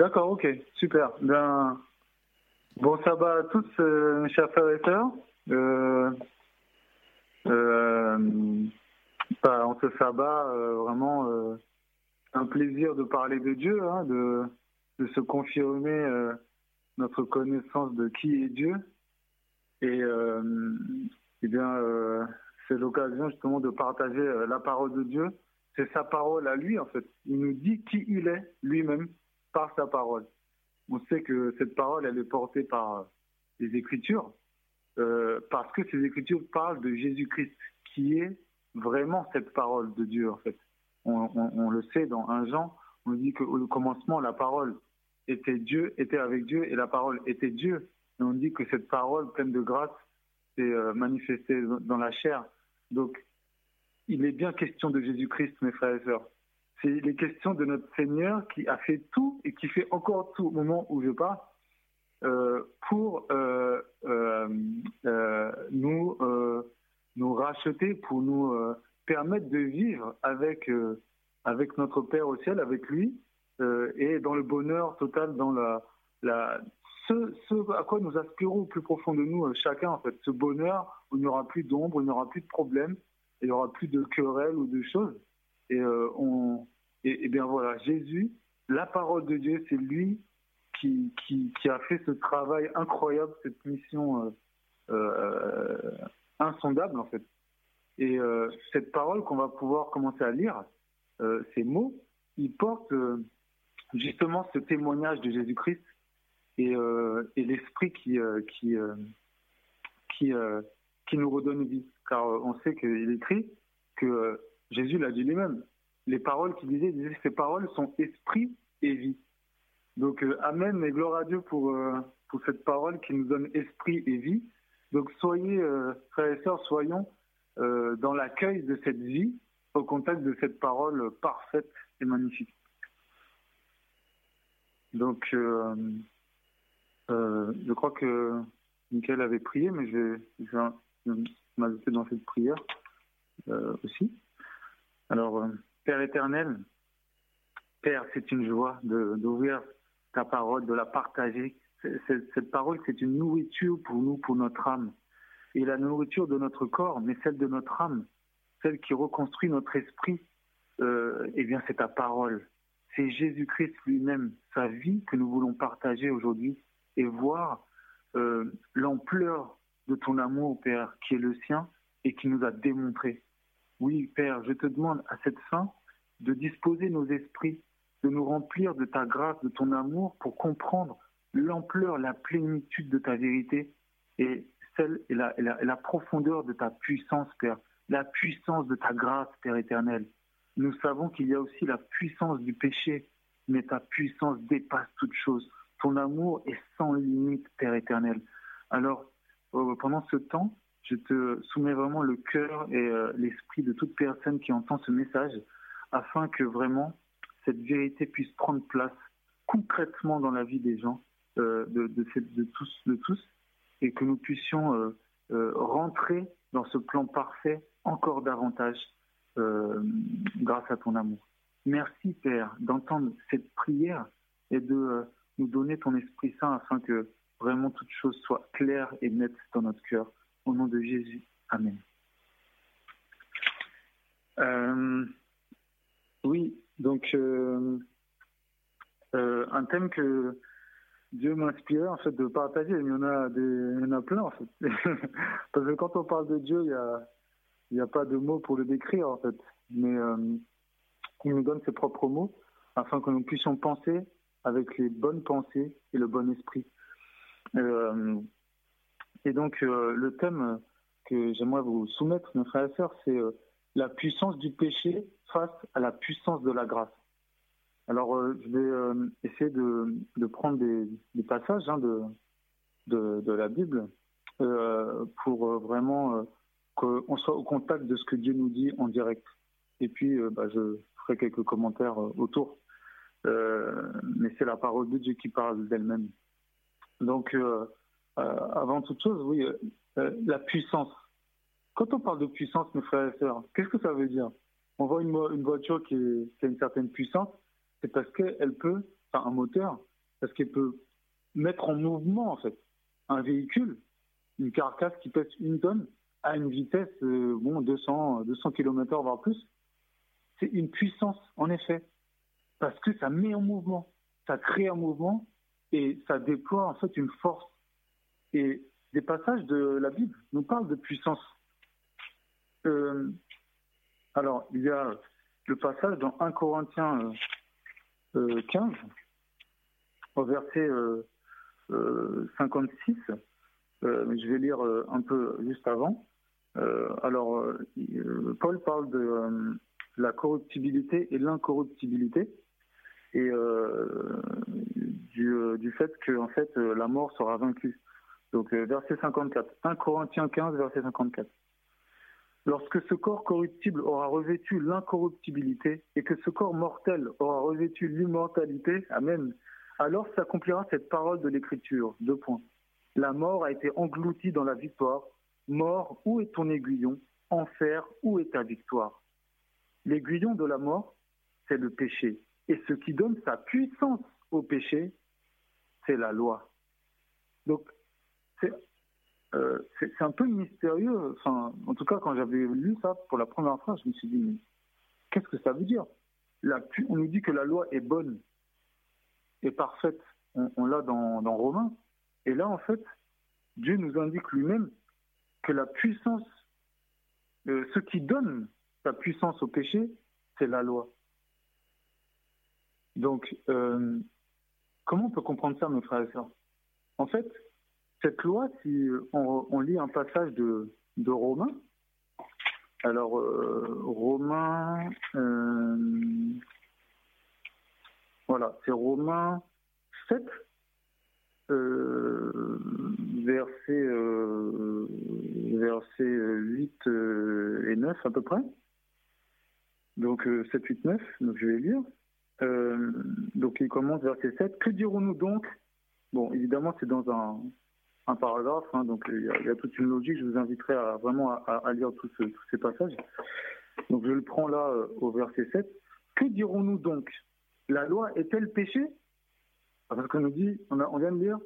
D'accord, ok, super. Ben, bon sabbat à tous, euh, mes chers frères et sœurs. Euh, euh, en ce sabbat, vraiment un plaisir de parler de Dieu, hein, de, se confirmer notre connaissance de qui est Dieu. Et, eh bien, c'est l'occasion justement de partager la parole de Dieu. C'est sa parole à lui, en fait. Il nous dit qui il est lui-même par sa parole. On sait que cette parole, elle est portée par les Écritures, euh, parce que ces Écritures parlent de Jésus-Christ, qui est vraiment cette parole de Dieu, en fait. On, le sait dans un Jean, on dit qu'au commencement, la parole était Dieu, était avec Dieu, et la parole était Dieu. Et on dit que cette parole pleine de grâce s'est euh, manifestée dans la chair. Donc, il est bien question de Jésus-Christ, mes frères et sœurs. C'est les questions de notre Seigneur qui a fait tout et qui fait encore tout au moment où je pars euh, pour euh, euh, euh, nous, nous racheter, pour nous permettre de vivre avec, avec notre Père au ciel, avec lui, et dans le bonheur total, dans la, ce, ce à quoi nous aspirons au plus profond de nous, chacun, en fait, ce bonheur où il n'y aura plus d'ombre, il n'y aura plus de problèmes, il n'y aura plus de querelles ou de choses. Et, euh, on, et, bien voilà, Jésus, la parole de Dieu, c'est lui qui, qui, qui a fait ce travail incroyable, cette mission euh, euh, insondable en fait. Et cette parole qu'on va pouvoir commencer à lire, ces mots, ils portent justement ce témoignage de Jésus-Christ et, et l'esprit qui, qui, qui, nous redonne vie. Car on sait qu'il écrit que Jésus l'a dit lui-même. Les paroles qu'il disait, il disait ces paroles sont esprit et vie. Donc, euh, Amen et gloire à Dieu pour, euh, pour cette parole qui nous donne esprit et vie. Donc, soyez, euh, frères et sœurs, soyons dans l'accueil de cette vie, au contact de cette parole parfaite et magnifique. Donc, je crois que Michael avait prié, mais je vais, m'ajouter dans cette prière aussi. Alors, euh, Père éternel, Père, c'est une joie de- d'ouvrir ta parole, de la partager. Cette parole, c'est une nourriture pour nous, pour notre âme. Et la nourriture de notre corps, mais celle de notre âme, celle qui reconstruit notre esprit, euh, eh bien, c'est ta parole. C'est Jésus-Christ lui-même, sa vie que nous voulons partager aujourd'hui et voir euh, l'ampleur de ton amour, Père, qui est le sien et qui nous a démontré. Oui, Père, je te demande à cette fin de disposer nos esprits, de nous remplir de ta grâce, de ton amour pour comprendre l'ampleur, la plénitude de ta vérité et celle et la, profondeur de ta puissance, Père, la puissance de ta grâce, Père éternel. Nous savons qu'il y a aussi la puissance du péché, mais ta puissance dépasse toute chose. Ton amour est sans limite, Père éternel. Alors, euh, pendant ce temps, je te soumets vraiment le cœur et euh, l'esprit de toute personne qui entend ce message, afin que vraiment cette vérité puisse prendre place concrètement dans la vie des gens, euh, de, tous, de tous, et que nous puissions euh, rentrer dans ce plan parfait encore davantage grâce à ton amour. Merci Père d'entendre cette prière et de nous donner ton Esprit Saint afin que vraiment toute chose soit claire et nette dans notre cœur. Au nom de Jésus. Amen. Euh, oui, donc euh, euh, un thème que Dieu m'inspirait en fait de partager. Il y en a des, il y en a plein en fait. Parce que quand on parle de Dieu, il y a, n'y a pas de mots pour le décrire en fait. Mais il nous donne ses propres mots afin que nous puissions penser avec les bonnes pensées et le bon esprit. Et donc euh, le thème que j'aimerais vous soumettre, mes frères et sœurs, c'est euh, la puissance du péché face à la puissance de la grâce. Alors, euh, je vais essayer de, prendre des, passages hein, de, la Bible pour vraiment qu'on soit au contact de ce que Dieu nous dit en direct. Et puis, bah, je ferai quelques commentaires autour. Mais c'est la parole de Dieu qui parle d'elle-même. Donc, avant toute chose, oui, euh, euh, la puissance. Quand on parle de puissance, mes frères et sœurs, qu'est-ce que ça veut dire? On voit une, voiture qui a une certaine puissance, c'est parce qu'elle peut, enfin un moteur, parce qu'elle peut mettre en mouvement, en fait, un véhicule, une carcasse qui pèse une tonne, à une vitesse, euh, bon, 200, 200 km voire plus. C'est une puissance, en effet, parce que ça met en mouvement, ça crée un mouvement et ça déploie en fait une force. Et des passages de la Bible nous parlent de puissance. Euh, alors, il y a le passage dans 1 Corinthiens 15, euh, au verset 56. je vais lire un peu juste avant. alors, Paul parle de la corruptibilité et l'incorruptibilité et euh, du, euh, du, fait que en fait euh, la mort sera vaincue. Donc verset 54, 1 Corinthiens 15, verset 54. Lorsque ce corps corruptible aura revêtu l'incorruptibilité et que ce corps mortel aura revêtu l'immortalité, Amen, alors s'accomplira cette parole de l'Écriture. Deux points. La mort a été engloutie dans la victoire. Mort, où est ton aiguillon? Enfer, où est ta victoire? L'aiguillon de la mort, c'est le péché. Et ce qui donne sa puissance au péché, c'est la loi. Donc, c'est euh, un peu mystérieux. Enfin, en tout cas, quand j'avais lu ça pour la première fois, je me suis dit, qu'est-ce que ça veut dire? On nous dit que la loi est bonne et parfaite. On, l'a dans, dans Romains. Et là, en fait, Dieu nous indique lui-même que la puissance, euh, ce qui donne sa puissance au péché, c'est la loi. Donc, euh, comment on peut comprendre ça, mes frères et sœurs? En fait, cette loi, si on, lit un passage de, de Romains, alors euh, Romains, euh, voilà, c'est Romains 7, verset, verset 8 et 9 à peu près. Donc 7, 8, 9, donc je vais lire. Euh, donc il commence verset 7. Que dirons-nous donc? Bon, évidemment, c'est dans un, un paragraphe, hein, donc il y, a, toute une logique. Je vous inviterai à, vraiment à, lire tous ces passages. Donc je le prends là euh, au verset 7. Que dirons-nous donc? La loi est-elle péché? Parce qu'on nous dit, on, on vient de dire,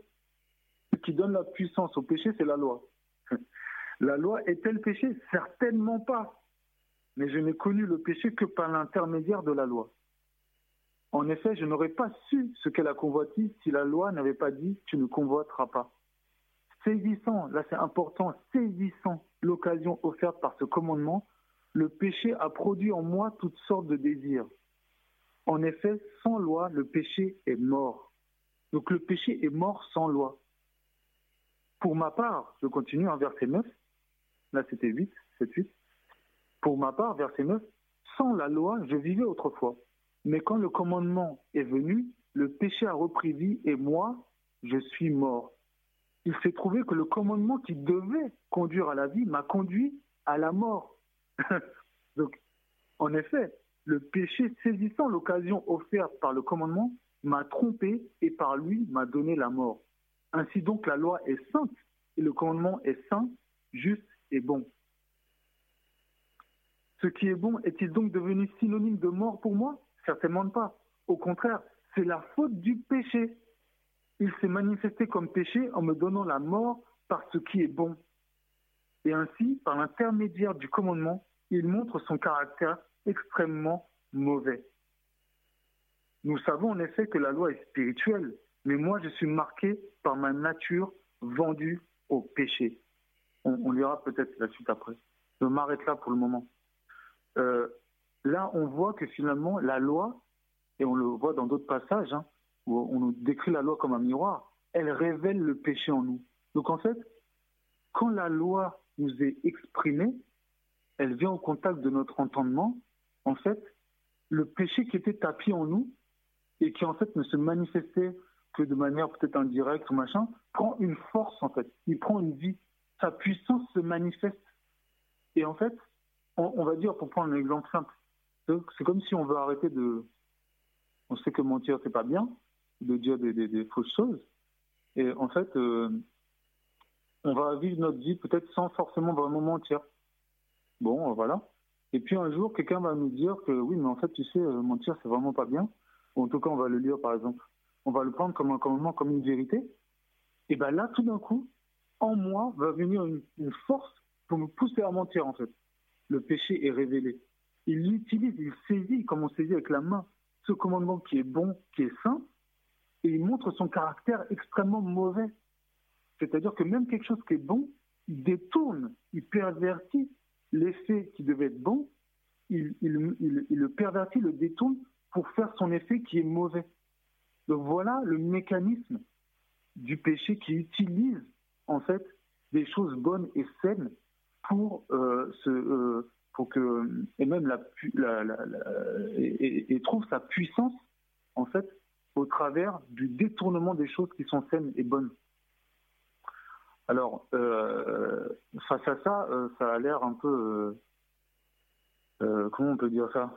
ce qui donne la puissance au péché, c'est la loi. la loi est-elle péché? Certainement pas. Mais je n'ai connu le péché que par l'intermédiaire de la loi. En effet, je n'aurais pas su ce qu'est la convoitise si la loi n'avait pas dit tu ne convoiteras pas. Saisissant, là c'est important, saisissant l'occasion offerte par ce commandement, le péché a produit en moi toutes sortes de désirs. En effet, sans loi, le péché est mort. Donc le péché est mort sans loi. Pour ma part, je continue en verset 9, là c'était 8, 7, 8. Pour ma part, verset 9, sans la loi, je vivais autrefois. Mais quand le commandement est venu, le péché a repris vie et moi, je suis mort. Il s'est trouvé que le commandement qui devait conduire à la vie m'a conduit à la mort. donc, en effet, le péché saisissant l'occasion offerte par le commandement m'a trompé et par lui m'a donné la mort. Ainsi donc la loi est sainte et le commandement est saint, juste et bon. Ce qui est bon est-il donc devenu synonyme de mort pour moi? Certainement pas. Au contraire, c'est la faute du péché. Il s'est manifesté comme péché en me donnant la mort par ce qui est bon. Et ainsi, par l'intermédiaire du commandement, il montre son caractère extrêmement mauvais. Nous savons en effet que la loi est spirituelle, mais moi je suis marqué par ma nature vendue au péché. On, lira peut-être la suite après. Je m'arrête là pour le moment. Euh, là, on voit que finalement, la loi, et on le voit dans d'autres passages, hein, où on nous décrit la loi comme un miroir, elle révèle le péché en nous. Donc en fait, quand la loi nous est exprimée, elle vient au contact de notre entendement, en fait, le péché qui était tapis en nous et qui en fait ne se manifestait que de manière peut-être indirecte ou machin, prend une force en fait, il prend une vie, sa puissance se manifeste. Et en fait, on, on va dire, pour prendre un exemple simple, c'est comme si on veut arrêter de. On sait que mentir, c'est pas bien, de dire des, fausses choses. Et en fait, euh, on va vivre notre vie peut-être sans forcément vraiment mentir. Bon, euh, voilà. Et puis un jour, quelqu'un va nous dire que oui, mais en fait, tu sais, euh, mentir, c'est vraiment pas bien. Ou en tout cas, on va le lire, par exemple. on va le prendre comme un commandement, comme une vérité. Et bien là, tout d'un coup, en moi va venir une, force pour me pousser à mentir, en fait. Le péché est révélé. Il l'utilise, il saisit, comme on saisit avec la main, ce commandement qui est bon, qui est saint, et il montre son caractère extrêmement mauvais. C'est-à-dire que même quelque chose qui est bon, il détourne, il pervertit l'effet qui devait être bon, il, le pervertit, le détourne pour faire son effet qui est mauvais. Donc voilà le mécanisme du péché qui utilise en fait des choses bonnes et saines pour euh, euh, que et même la, et, trouve sa puissance en fait au travers du détournement des choses qui sont saines et bonnes. Alors euh, face à ça, ça a l'air un peu comment on peut dire ça?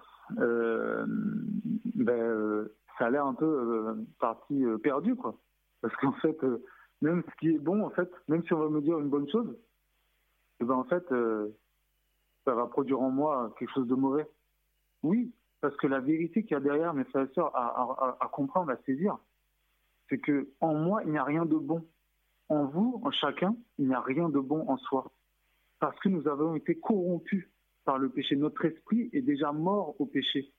Ben, ça a l'air un peu partie perdue quoi. Parce qu'en fait, euh, même ce qui est bon, en fait, même si on va me dire une bonne chose, eh ben en fait, euh, ça va produire en moi quelque chose de mauvais. Oui, parce que la vérité qu'il y a derrière, mes frères et sœurs, à, comprendre, à saisir, c'est que en moi, il n'y a rien de bon. En vous, en chacun, il n'y a rien de bon en soi. Parce que nous avons été corrompus par le péché. Notre esprit est déjà mort au péché.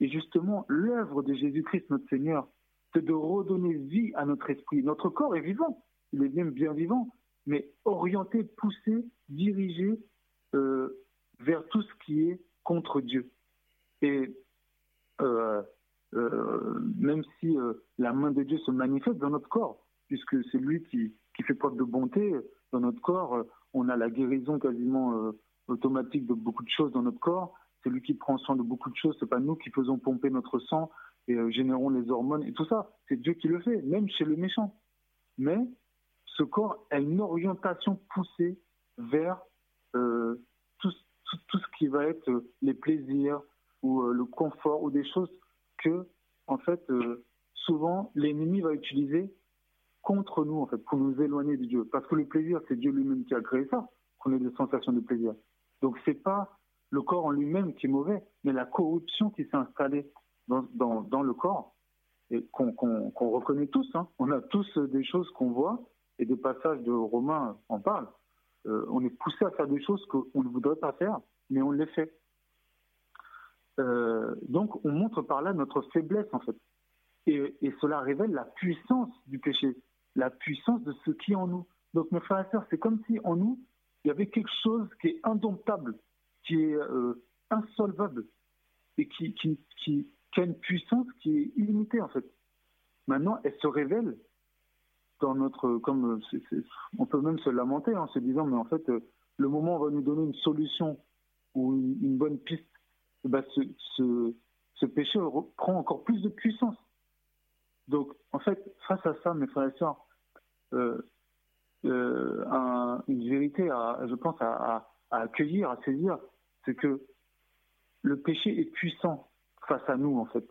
Et justement, l'œuvre de Jésus-Christ, notre Seigneur, c'est de redonner vie à notre esprit. Notre corps est vivant, il est même bien vivant, mais orienté, poussé, dirigé euh, vers tout ce qui est contre Dieu. Et euh, euh, même si la main de Dieu se manifeste dans notre corps, puisque c'est lui qui, qui, fait preuve de bonté dans notre corps, on a la guérison quasiment automatique de beaucoup de choses dans notre corps. C'est lui qui prend soin de beaucoup de choses. C'est pas nous qui faisons pomper notre sang et euh, générons les hormones et tout ça. C'est Dieu qui le fait, même chez le méchant. Mais ce corps a une orientation poussée vers euh, tout, ce qui va être euh, les plaisirs ou le confort ou des choses que, en fait, souvent l'ennemi va utiliser contre nous, en fait, pour nous éloigner de Dieu. Parce que le plaisir, c'est Dieu lui-même qui a créé ça, qu'on ait des sensations de plaisir. Donc c'est pas le corps en lui-même qui est mauvais, mais la corruption qui s'est installée dans, le corps et qu'on reconnaît tous. Hein. On a tous des choses qu'on voit et des passages de Romains en parlent. Euh, on est poussé à faire des choses qu'on ne voudrait pas faire, mais on les fait. Euh, donc on montre par là notre faiblesse en fait. Et, cela révèle la puissance du péché, la puissance de ce qui est en nous. Donc mes frères et sœurs, c'est comme si en nous, il y avait quelque chose qui est indomptable, qui est euh, insolvable et qui a une puissance qui est illimitée en fait. Maintenant, elle se révèle dans notre, comme on peut même se lamenter en se disant, mais en fait, euh, le moment va nous donner une solution ou une, bonne piste, ben, ce, ce, péché prend encore plus de puissance. Donc, en fait, face à ça, mes frères et sœurs, euh, euh, une vérité, à, je pense, à, accueillir, à saisir, c'est que le péché est puissant face à nous, en fait.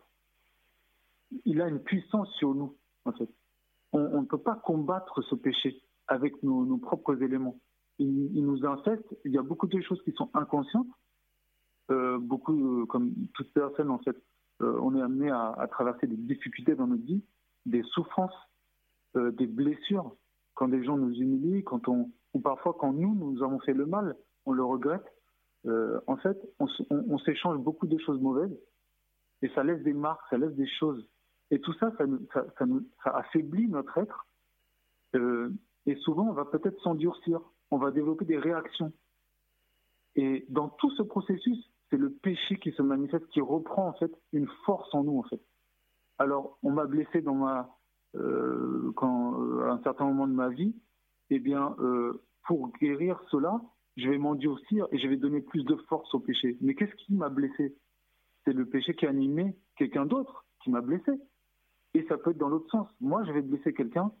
Il a une puissance sur nous, en fait. On, ne peut pas combattre ce péché avec nos, propres éléments. Il, nous infeste. Il y a beaucoup de choses qui sont inconscientes. Euh, beaucoup, euh, comme toute personne, en fait, euh, on est amené à, traverser des difficultés dans notre vie, des souffrances, des blessures. Quand des gens nous humilient, quand on, ou parfois quand nous, nous avons fait le mal, on le regrette. en fait, on s'échange beaucoup de choses mauvaises et ça laisse des marques, ça laisse des choses. Et tout ça, ça, ça, affaiblit notre être. Et souvent, on va peut-être s'endurcir, on va développer des réactions. Et dans tout ce processus, c'est le péché qui se manifeste, qui reprend en fait une force en nous en fait. Alors, on m'a blessé dans ma, euh, euh, à un certain moment de ma vie. Eh bien, pour guérir cela, je vais m'endurcir et je vais donner plus de force au péché. Mais qu'est-ce qui m'a blessé? C'est le péché qui a animé quelqu'un d'autre qui m'a blessé. Et ça peut être dans l'autre sens. Moi, je vais blesser quelqu'un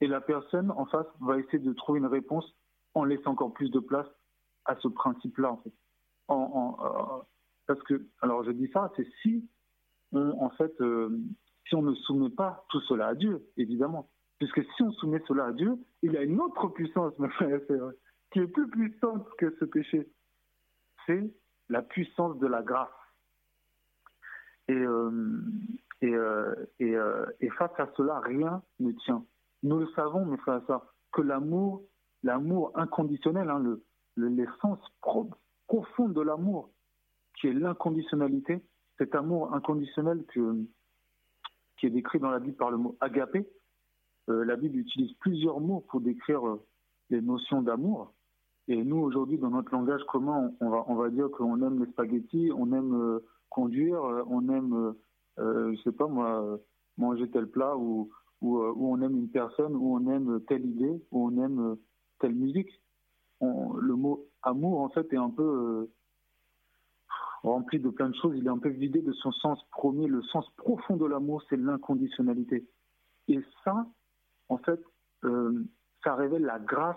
et la personne en face va essayer de trouver une réponse en laissant encore plus de place à ce principe-là, en fait. Euh, parce que, alors je dis ça, c'est si on, en fait, euh, si on ne soumet pas tout cela à Dieu, évidemment. Puisque si on soumet cela à Dieu, il a une autre puissance, et sœurs, qui est plus puissante que ce péché. C'est la puissance de la grâce. Et, euh, Et, et, et, face à cela, rien ne tient. Nous le savons, mes frères et sœurs, que l'amour, l'amour inconditionnel, hein, le, l'essence profonde de l'amour, qui est l'inconditionnalité, cet amour inconditionnel qui est décrit dans la Bible par le mot agapé. Euh, la Bible utilise plusieurs mots pour décrire euh, les notions d'amour. Et nous, aujourd'hui, dans notre langage commun, on va, on va dire qu'on aime les spaghettis, on aime euh, conduire, on aime, je sais pas moi, manger tel plat, ou, ou, on aime une personne, ou on aime telle idée, ou on aime telle musique. le mot amour, en fait, est un peu rempli de plein de choses, il est un peu vidé de son sens premier. Le sens profond de l'amour, c'est l'inconditionnalité. Et ça, en fait, euh, ça révèle la grâce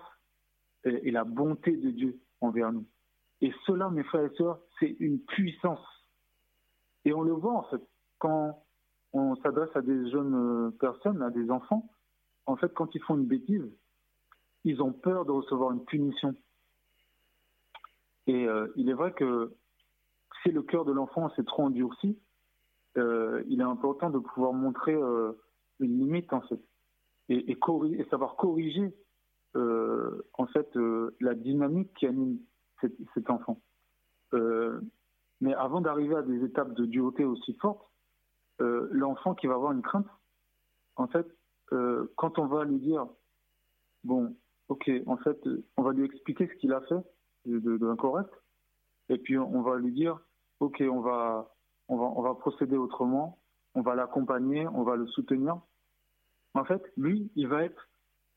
et, la bonté de Dieu envers nous. Et cela, mes frères et sœurs, c'est une puissance. Et on le voit, en fait, quand on s'adresse à des jeunes euh, personnes, à des enfants, en fait, quand ils font une bêtise, ils ont peur de recevoir une punition. Et euh, il est vrai que si le cœur de l'enfant s'est trop endurci, euh, il est important de pouvoir montrer euh, une limite en fait et, savoir corriger en fait la dynamique qui anime cet, enfant. mais avant d'arriver à des étapes de dureté aussi fortes, l'enfant qui va avoir une crainte, en fait, quand on va lui dire bon, ok, en fait, on va lui expliquer ce qu'il a fait de, de, incorrect, et puis on va lui dire ok, on va, on va, on va procéder autrement, on va l'accompagner, on va le soutenir. En fait, lui, il va être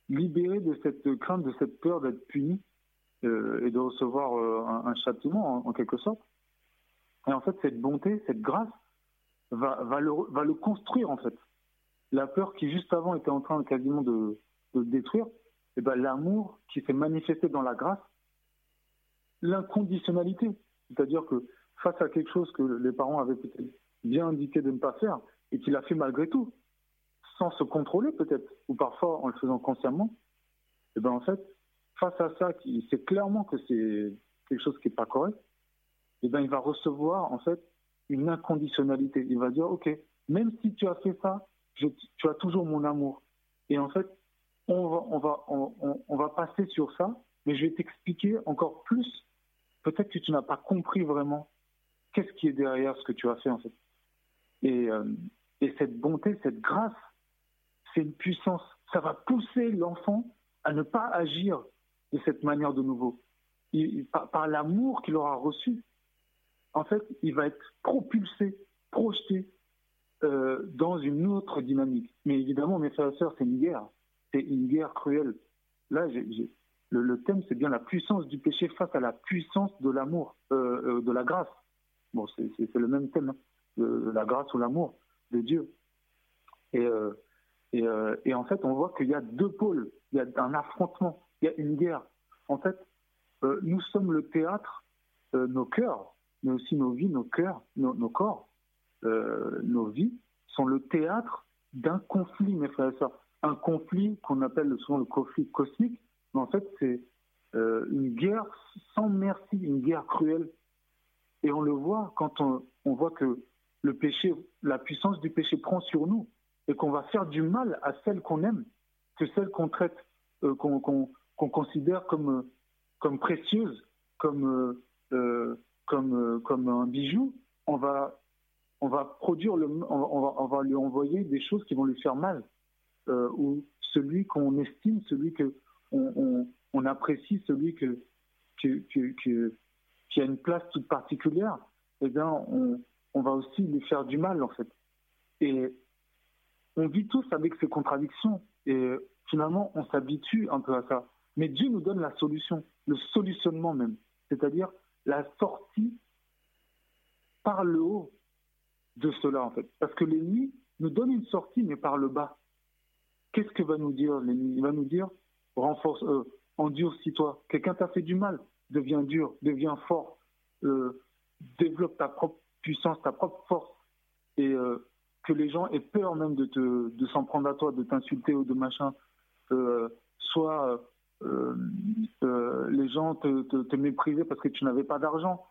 libéré de cette crainte, de cette peur d'être puni euh, et de recevoir euh, un, châtiment en, quelque sorte. Et en fait, cette bonté, cette grâce va, va, le, va le construire en fait. La peur qui juste avant était en train quasiment de, de le détruire, et eh ben l'amour qui s'est manifesté dans la grâce, l'inconditionnalité, c'est-à-dire que face à quelque chose que les parents avaient peut-être bien indiqué de ne pas faire et qu'il a fait malgré tout, sans se contrôler peut-être, ou parfois en le faisant consciemment, et eh ben en fait, face à ça, qui sait clairement que c'est quelque chose qui n'est pas correct, et eh ben il va recevoir en fait une inconditionnalité. Il va dire, ok, même si tu as fait ça, tu as toujours mon amour. Et en fait, on va, on va, on va passer sur ça, mais je vais t'expliquer encore plus. Peut-être que tu n'as pas compris vraiment qu'est-ce qui est derrière ce que tu as fait en fait. Et, euh, et cette bonté, cette grâce, c'est une puissance. Ça va pousser l'enfant à ne pas agir de cette manière de nouveau. Par, l'amour qu'il aura reçu, en fait, il va être propulsé, projeté euh, dans une autre dynamique. Mais évidemment, mes frères et sœurs, c'est une guerre. C'est une guerre cruelle. Là, le, thème, c'est bien la puissance du péché face à la puissance de l'amour, euh, de la grâce. Bon, c'est le même thème, hein, la grâce ou l'amour de Dieu. Et, euh, et, euh, en fait, on voit qu'il y a deux pôles, il y a un affrontement, il y a une guerre. En fait, euh, nous sommes le théâtre, nos cœurs, mais aussi nos vies, nos cœurs, nos, nos corps, nos vies sont le théâtre d'un conflit, mes frères et sœurs. Un conflit qu'on appelle souvent le conflit cosmique, mais en fait, c'est une guerre sans merci, une guerre cruelle et on le voit quand on, voit que la puissance du péché prend sur nous et qu'on va faire du mal à celles qu'on aime, que celles qu'on traite, euh, qu'on considère comme, comme précieuses, comme, euh, euh, un bijou, on va lui envoyer des choses qui vont lui faire mal. ou celui qu'on estime, celui que on, apprécie, celui qui a une place toute particulière, eh bien, on, on, va aussi lui faire du mal, en fait. Et on vit tous avec ces contradictions. Et finalement, on s'habitue un peu à ça. Mais Dieu nous donne la solution, le solutionnement même. C'est-à-dire la sortie par le haut de cela, en fait. Parce que l'ennemi nous donne une sortie, mais par le bas. Qu'est-ce que va nous dire l'ennemi? Il va nous dire, renforce, euh, endurcis-toi. Quelqu'un t'a fait du mal deviens dur, deviens fort, euh, développe ta propre puissance, ta propre force, et euh, que les gens aient peur même de, de s'en prendre à toi, de t'insulter ou de machin, euh, soit les gens te, te, mépriser parce que tu n'avais pas d'argent,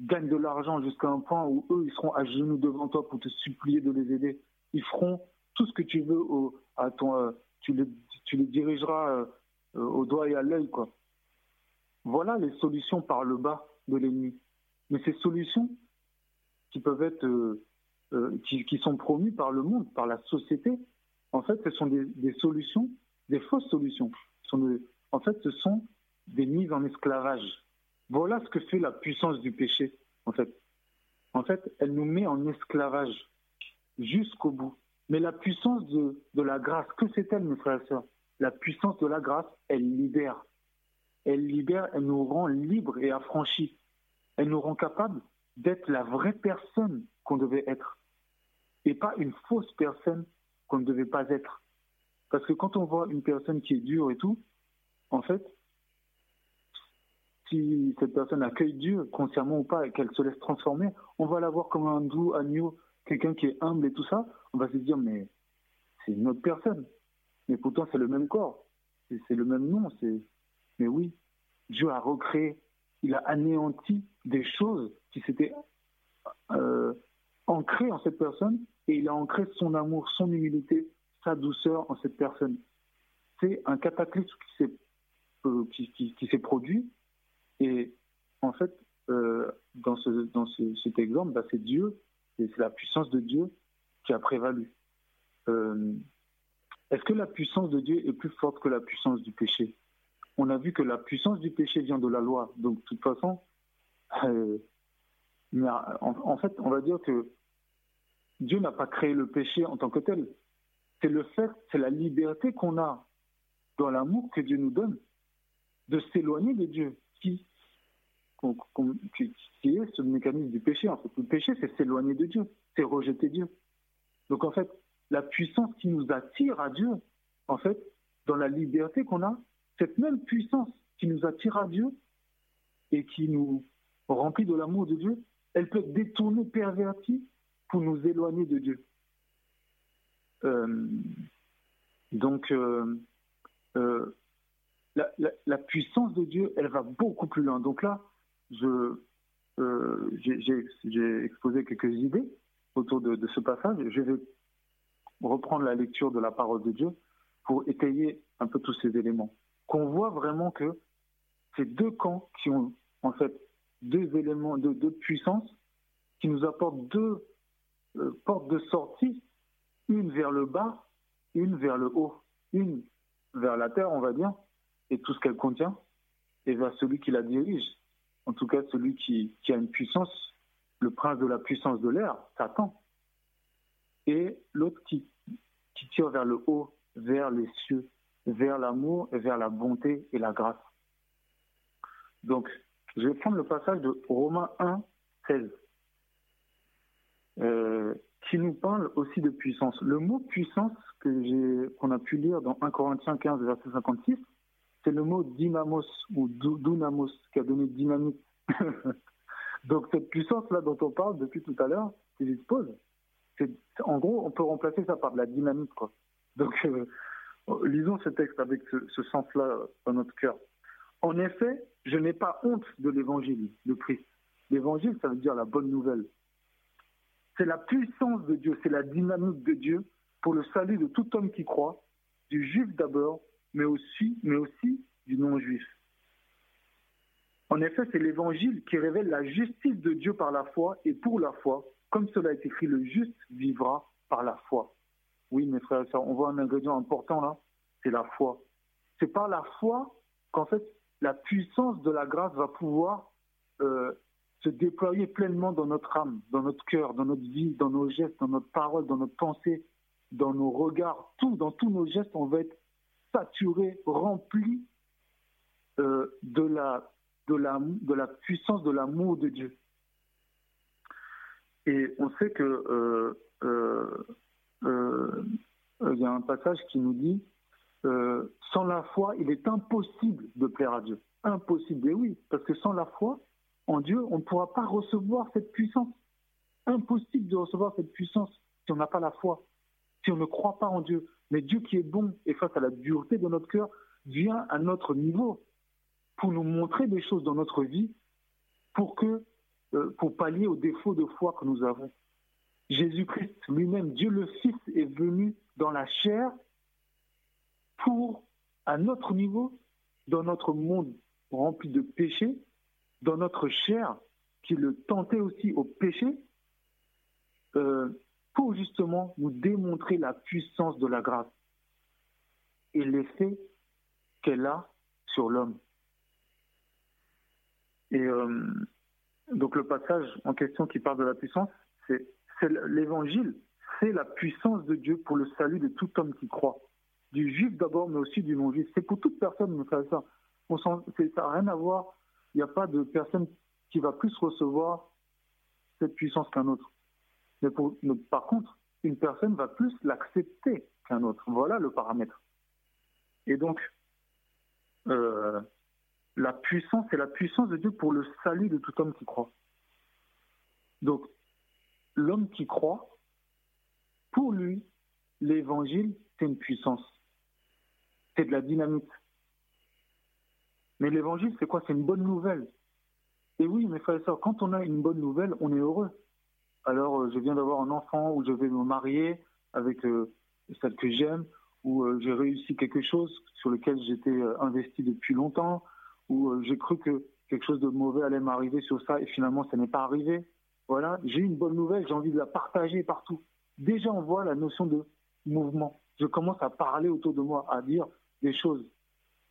gagne de l'argent jusqu'à un point où eux, ils seront à genoux devant toi pour te supplier de les aider. ils feront tout ce que tu veux à ton, tu, les, tu les dirigeras euh, au doigt et à l'œil, quoi. Voilà les solutions par le bas de l'ennemi. Mais ces solutions qui peuvent être, qui, qui, sont promues par le monde, par la société, en fait, ce sont des, solutions, des fausses solutions. en fait, ce sont des mises en esclavage. Voilà ce que fait la puissance du péché, en fait. En fait, elle nous met en esclavage jusqu'au bout. Mais la puissance de, de la grâce, que c'est-elle, mes frères et sœurs? La puissance de la grâce, elle libère. Elle libère, elle nous rend libres et affranchis. Elle nous rend capables d'être la vraie personne qu'on devait être. Et pas une fausse personne qu'on ne devait pas être. Parce que quand on voit une personne qui est dure et tout, en fait, si cette personne accueille Dieu, consciemment ou pas, et qu'elle se laisse transformer, on va la voir comme un doux agneau, quelqu'un qui est humble et tout ça. On va se dire, mais c'est une autre personne. Mais pourtant, c'est le même corps. C'est le même nom. Mais oui, Dieu a recréé, il a anéanti des choses qui s'étaient euh, ancrées en cette personne et il a ancré son amour, son humilité, sa douceur en cette personne. C'est un cataclysme qui s'est euh, produit et en fait, euh, dans, ce, dans ce, cet exemple, bah, c'est Dieu, c'est la puissance de Dieu qui a prévalu. Est-ce que la puissance de Dieu est plus forte que la puissance du péché? On a vu que la puissance du péché vient de la loi. Donc, de toute façon, euh, en, en, fait, on va dire que Dieu n'a pas créé le péché en tant que tel. C'est le fait, c'est la liberté qu'on a dans l'amour que Dieu nous donne de s'éloigner de Dieu qui, est ce mécanisme du péché. En fait, le péché, c'est s'éloigner de Dieu, c'est rejeter Dieu. Donc en fait, la puissance qui nous attire à Dieu, en fait, dans la liberté qu'on a, cette même puissance qui nous attire à Dieu et qui nous remplit de l'amour de Dieu, elle peut être détournée, pervertie pour nous éloigner de Dieu. Euh, donc, euh, euh, la, puissance de Dieu, elle va beaucoup plus loin. Donc là, je, j'ai exposé quelques idées autour de, ce passage. Je vais reprendre la lecture de la parole de Dieu pour étayer un peu tous ces éléments. Qu'on voit vraiment que ces deux camps qui ont en fait deux éléments, de deux puissances, qui nous apportent deux euh, portes de sortie, une vers le bas, une vers le haut, une vers la terre, on va dire, et tout ce qu'elle contient, et vers celui qui la dirige. En tout cas, celui qui, a une puissance, le prince de la puissance de l'air, Satan. Et l'autre qui, qui tire vers le haut, vers les cieux, vers l'amour et vers la bonté et la grâce. Donc, je vais prendre le passage de Romains 1, 16, euh, qui nous parle aussi de puissance. Le mot puissance que qu'on a pu lire dans 1 Corinthiens 15, verset 56, c'est le mot dynamos ou dunamos qui a donné dynamique. Donc cette puissance-là dont on parle depuis tout à l'heure, qui dispose, en gros, on peut remplacer ça par de la dynamique. Donc euh, lisons ce texte avec ce, sens-là dans notre cœur. En effet, je n'ai pas honte de l'évangile de Christ. L'évangile, ça veut dire la bonne nouvelle. C'est la puissance de Dieu, c'est la dynamique de Dieu pour le salut de tout homme qui croit, du juif d'abord mais aussi, mais aussi du non-juif. En effet, c'est l'évangile qui révèle la justice de Dieu par la foi et pour la foi, comme cela est écrit, le juste vivra par la foi. Oui, mes frères et sœurs, on voit un ingrédient important là, c'est la foi. C'est par la foi qu'en fait la puissance de la grâce va pouvoir euh, se déployer pleinement dans notre âme, dans notre cœur, dans notre vie, dans nos gestes, dans notre parole, dans notre pensée, dans nos regards, tout, dans tous nos gestes, on va être saturé, rempli euh, de, la, puissance de l'amour de Dieu. Et on sait que euh, euh, il y a un passage qui nous dit sans la foi, il est impossible de plaire à Dieu. Impossible, et oui, parce que sans la foi en Dieu, on ne pourra pas recevoir cette puissance. Impossible de recevoir cette puissance si on n'a pas la foi, si on ne croit pas en Dieu. Mais Dieu qui est bon et face à la dureté de notre cœur, vient à notre niveau pour nous montrer des choses dans notre vie pour que euh, pour pallier aux défauts de foi que nous avons. Jésus-Christ lui-même, Dieu le Fils, est venu dans la chair pour, à notre niveau, dans notre monde rempli de péchés, dans notre chair qui le tentait aussi au péché, euh, pour justement nous démontrer la puissance de la grâce et l'effet qu'elle a sur l'homme. Et euh, donc le passage en question qui parle de la puissance, c'est l'évangile, c'est la puissance de Dieu pour le salut de tout homme qui croit. Du juif d'abord, mais aussi du non-juif. C'est pour toute personne, mais ça. On ça n'a rien à voir. Il n'y a pas de personne qui va plus recevoir cette puissance qu'un autre. Mais, par contre, une personne va plus l'accepter qu'un autre. Voilà le paramètre. Et donc, euh, la puissance, c'est la puissance de Dieu pour le salut de tout homme qui croit. Donc, l'homme qui croit, pour lui, l'évangile, c'est une puissance. C'est de la dynamite. Mais l'évangile, c'est quoi? C'est une bonne nouvelle. Et oui, mes frères et sœurs, quand on a une bonne nouvelle, on est heureux. Alors, euh, je viens d'avoir un enfant, ou je vais me marier avec euh, celle que j'aime, ou euh, j'ai réussi quelque chose sur lequel j'étais investi depuis longtemps, ou j'ai cru que quelque chose de mauvais allait m'arriver sur ça, et finalement, ça n'est pas arrivé. Voilà, j'ai une bonne nouvelle, j'ai envie de la partager partout. Déjà, on voit la notion de mouvement. Je commence à parler autour de moi, à dire des choses.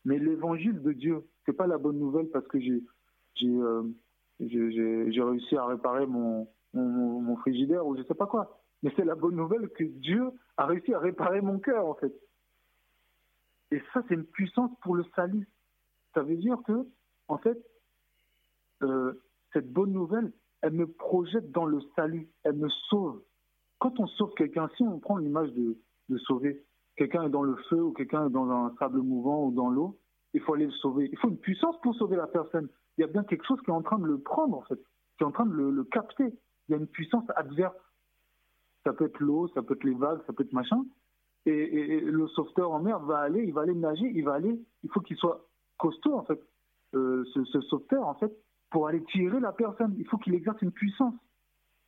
Mais l'évangile de Dieu, c'est pas la bonne nouvelle parce que j'ai euh, réussi à réparer mon, mon, frigidaire ou je sais pas quoi. Mais c'est la bonne nouvelle que Dieu a réussi à réparer mon cœur, en fait. Et ça, c'est une puissance pour le salut. Ça veut dire que, en fait, euh, cette bonne nouvelle, elle me projette dans le salut, elle me sauve. Quand on sauve quelqu'un, si on prend l'image de, de sauver, quelqu'un est dans le feu ou quelqu'un est dans un sable mouvant ou dans l'eau, il faut aller le sauver. Il faut une puissance pour sauver la personne. Il y a bien quelque chose qui est en train de le prendre, en fait, qui est en train de le, capter. Il y a une puissance adverse. Ça peut être l'eau, ça peut être les vagues, ça peut être machin. Et, le sauveteur en mer va aller, il va aller nager, il va aller, il faut qu'il soit costaud, en fait, euh, ce, ce sauveteur, en fait, pour aller tirer la personne. Il faut qu'il exerce une puissance.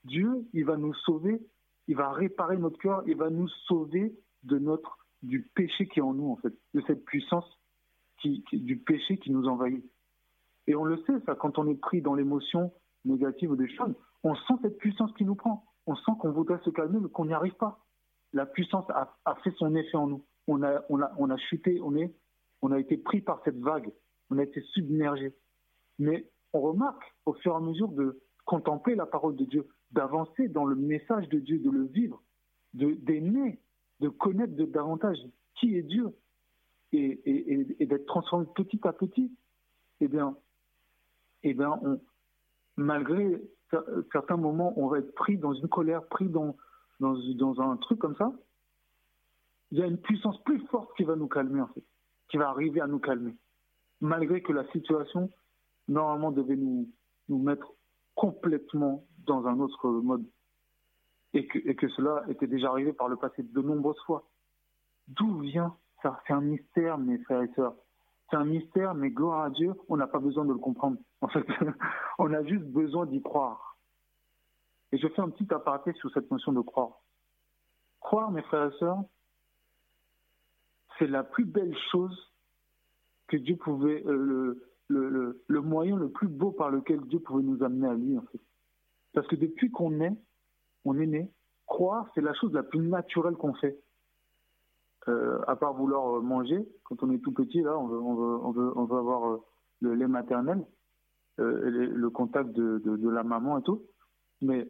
Dieu, il va nous sauver, il va réparer notre cœur, il va nous sauver de notre du péché qui est en nous, en fait, de cette puissance du péché qui nous envahit. Et on le sait, ça, quand on est pris dans l'émotion négative ou des choses, on sent cette puissance qui nous prend. On sent qu'on voudrait se calmer, mais qu'on n'y arrive pas. La puissance a, fait son effet en nous. On a, on a, on a chuté, on, est, on a été pris par cette vague, on a été submergé. Mais on remarque au fur et à mesure de contempler la parole de Dieu, d'avancer dans le message de Dieu, de le vivre, d'aimer, de, connaître davantage qui est Dieu, et, d'être transformé petit à petit, eh bien, eh bien malgré certains moments, on va être pris dans une colère, pris dans, dans, dans, un truc comme ça, il y a une puissance plus forte qui va nous calmer, en fait, qui va arriver à nous calmer. Malgré que la situation, normalement, devait nous, nous mettre complètement dans un autre mode. Et que, et que cela était déjà arrivé par le passé de nombreuses fois. D'où vient c'est un mystère, mes frères et sœurs. C'est un mystère, mais gloire à Dieu, on n'a pas besoin de le comprendre. En fait, on a juste besoin d'y croire. Et je fais un petit aparté sur cette notion de croire. Croire, mes frères et sœurs, c'est la plus belle chose que Dieu pouvait, euh, le, moyen le plus beau par lequel Dieu pouvait nous amener à lui, en fait. Parce que depuis qu'on est, on est né, croire, c'est la chose la plus naturelle qu'on fait. Euh, à part vouloir euh, manger, quand on est tout petit, là, on veut, on veut, avoir le lait maternel, le, contact de, la maman et tout. Mais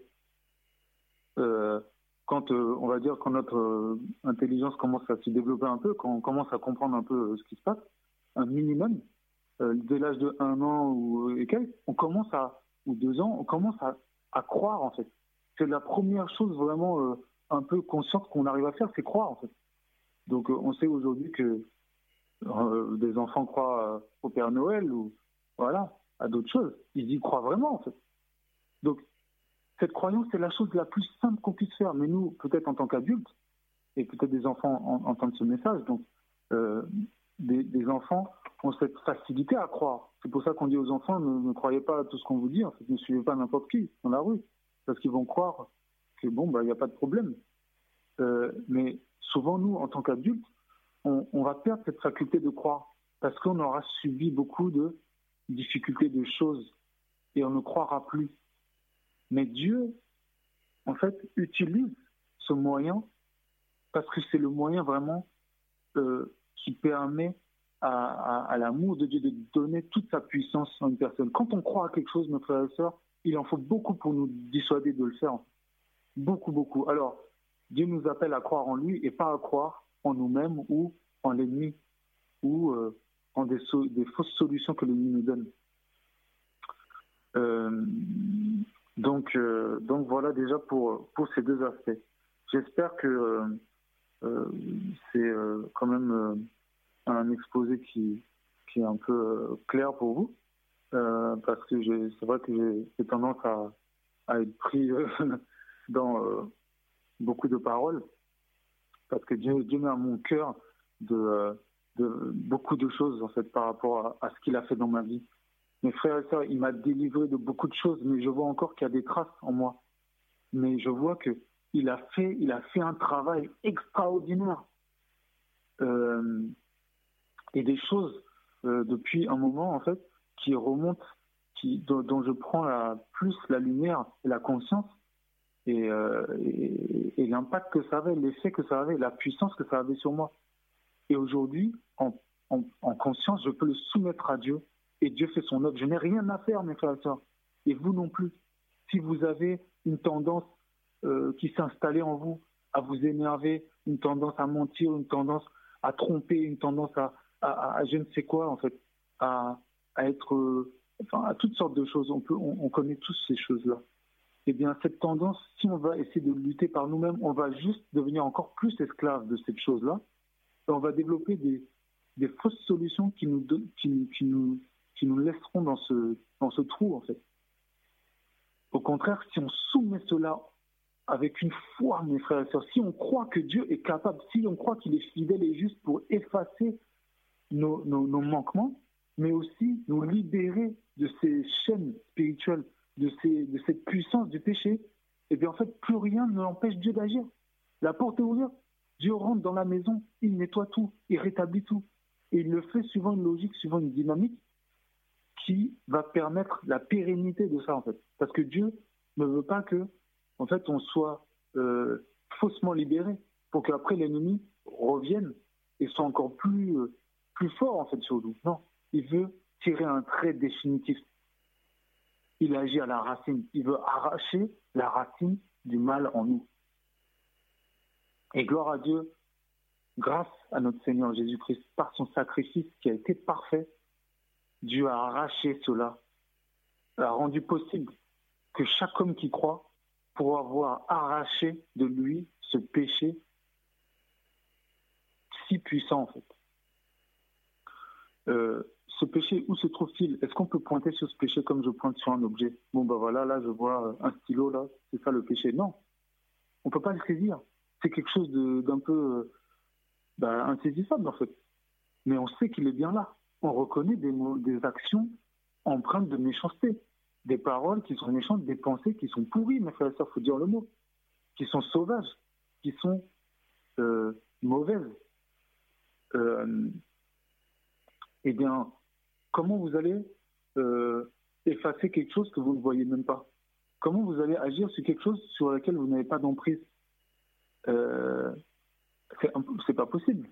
quand, on va dire, quand notre intelligence commence à se développer un peu, quand on commence à comprendre un peu ce qui se passe, un minimum, dès l'âge de un an ou et on commence à, ou deux ans, on commence à, à croire en fait. C'est la première chose vraiment un peu consciente qu'on arrive à faire, c'est croire en fait. Donc euh, on sait aujourd'hui que euh, des enfants croient euh, au Père Noël ou voilà, à d'autres choses. Ils y croient vraiment en fait. Donc cette croyance, c'est la chose la plus simple qu'on puisse faire. Mais nous, peut-être en tant qu'adultes, et peut-être des enfants entendent ce message, donc des, enfants ont cette facilité à croire. C'est pour ça qu'on dit aux enfants, ne, croyez pas à tout ce qu'on vous dit, en fait, ne suivez pas n'importe qui dans la rue, parce qu'ils vont croire que bon, bah, il n'y a pas de problème. Euh, mais souvent, nous, en tant qu'adultes, on, va perdre cette faculté de croire parce qu'on aura subi beaucoup de difficultés, de choses, et on ne croira plus. Mais Dieu, en fait, utilise ce moyen parce que c'est le moyen vraiment euh, qui permet à, l'amour de Dieu de donner toute sa puissance à une personne. Quand on croit à quelque chose, mes frères et sœurs, il en faut beaucoup pour nous dissuader de le faire. Beaucoup, beaucoup. Alors, Dieu nous appelle à croire en lui et pas à croire en nous-mêmes ou en l'ennemi ou euh, en des, des, fausses solutions que l'ennemi nous donne. Euh, donc, euh, donc voilà déjà pour, pour ces deux aspects. J'espère que euh, c'est quand même un exposé qui, qui est un peu clair pour vous, parce que c'est vrai que j'ai tendance à, à, être pris dans beaucoup de paroles, parce que Dieu, Dieu met à mon cœur de, de, beaucoup de choses en fait par rapport à, à ce qu'il a fait dans ma vie. Mes frères et sœurs, il m'a délivré de beaucoup de choses, mais je vois encore qu'il y a des traces en moi. Mais je vois que il a fait, il a fait un travail extraordinaire euh, et des choses euh, depuis un moment en fait qui remontent, dont, je prends la, plus la lumière et la conscience et, euh, et, l'impact que ça avait, l'effet que ça avait, la puissance que ça avait sur moi. Et aujourd'hui, en, conscience, je peux le soumettre à Dieu et Dieu fait son œuvre. Je n'ai rien à faire, mes frères et sœurs. Et vous non plus. Si vous avez une tendance euh, qui s'est installée en vous à vous énerver, une tendance à mentir, une tendance à tromper, une tendance à, je ne sais quoi, en fait, à, être, euh, enfin, à toutes sortes de choses. On, peut, on, on connaît tous ces choses-là eh bien, cette tendance, si on va essayer de lutter par nous-mêmes, on va juste devenir encore plus esclave de cette chose-là. On va développer des, des fausses solutions qui nous, qui, nous, nous laisseront dans ce, dans ce trou, en fait. Au contraire, si on soumet cela avec une foi, mes frères et sœurs, si on croit que Dieu est capable, si on croit qu'il est fidèle et juste pour effacer nos, nos, nos manquements, mais aussi nous libérer de ces chaînes spirituelles de, ces, de cette puissance du péché, et eh bien en fait, plus rien ne l'empêche Dieu d'agir. La porte est ouverte. Dieu rentre dans la maison, il nettoie tout, il rétablit tout. Et il le fait suivant une logique, suivant une dynamique qui va permettre la pérennité de ça, en fait. Parce que Dieu ne veut pas que, en fait, on soit euh, faussement libéré pour qu'après l'ennemi revienne et soit encore plus, euh, plus fort, en fait, sur nous. Non, il veut tirer un trait définitif il agit à la racine. Il veut arracher la racine du mal en nous. Et gloire à Dieu, grâce à notre Seigneur Jésus-Christ, par son sacrifice qui a été parfait, Dieu a arraché cela, a rendu possible que chaque homme qui croit pourra avoir arraché de lui ce péché si puissant en fait. Euh, ce péché, où se trouve-t-il? Est-ce qu'on peut pointer sur ce péché comme je pointe sur un objet? Bon, ben voilà, là, je vois un stylo, là, c'est ça le péché. Non, on ne peut pas le saisir. C'est quelque chose d'un peu ben, insaisissable, en fait. Mais on sait qu'il est bien là. On reconnaît des, actions empreintes de méchanceté, des paroles qui sont méchantes, des pensées qui sont pourries, mes frères et sœurs, il faut dire le mot, qui sont sauvages, qui sont euh, mauvaises. Euh, eh bien, comment vous allez euh, effacer quelque chose que vous ne voyez même pas? Comment vous allez agir sur quelque chose sur lequel vous n'avez pas d'emprise? Euh, C'est pas possible.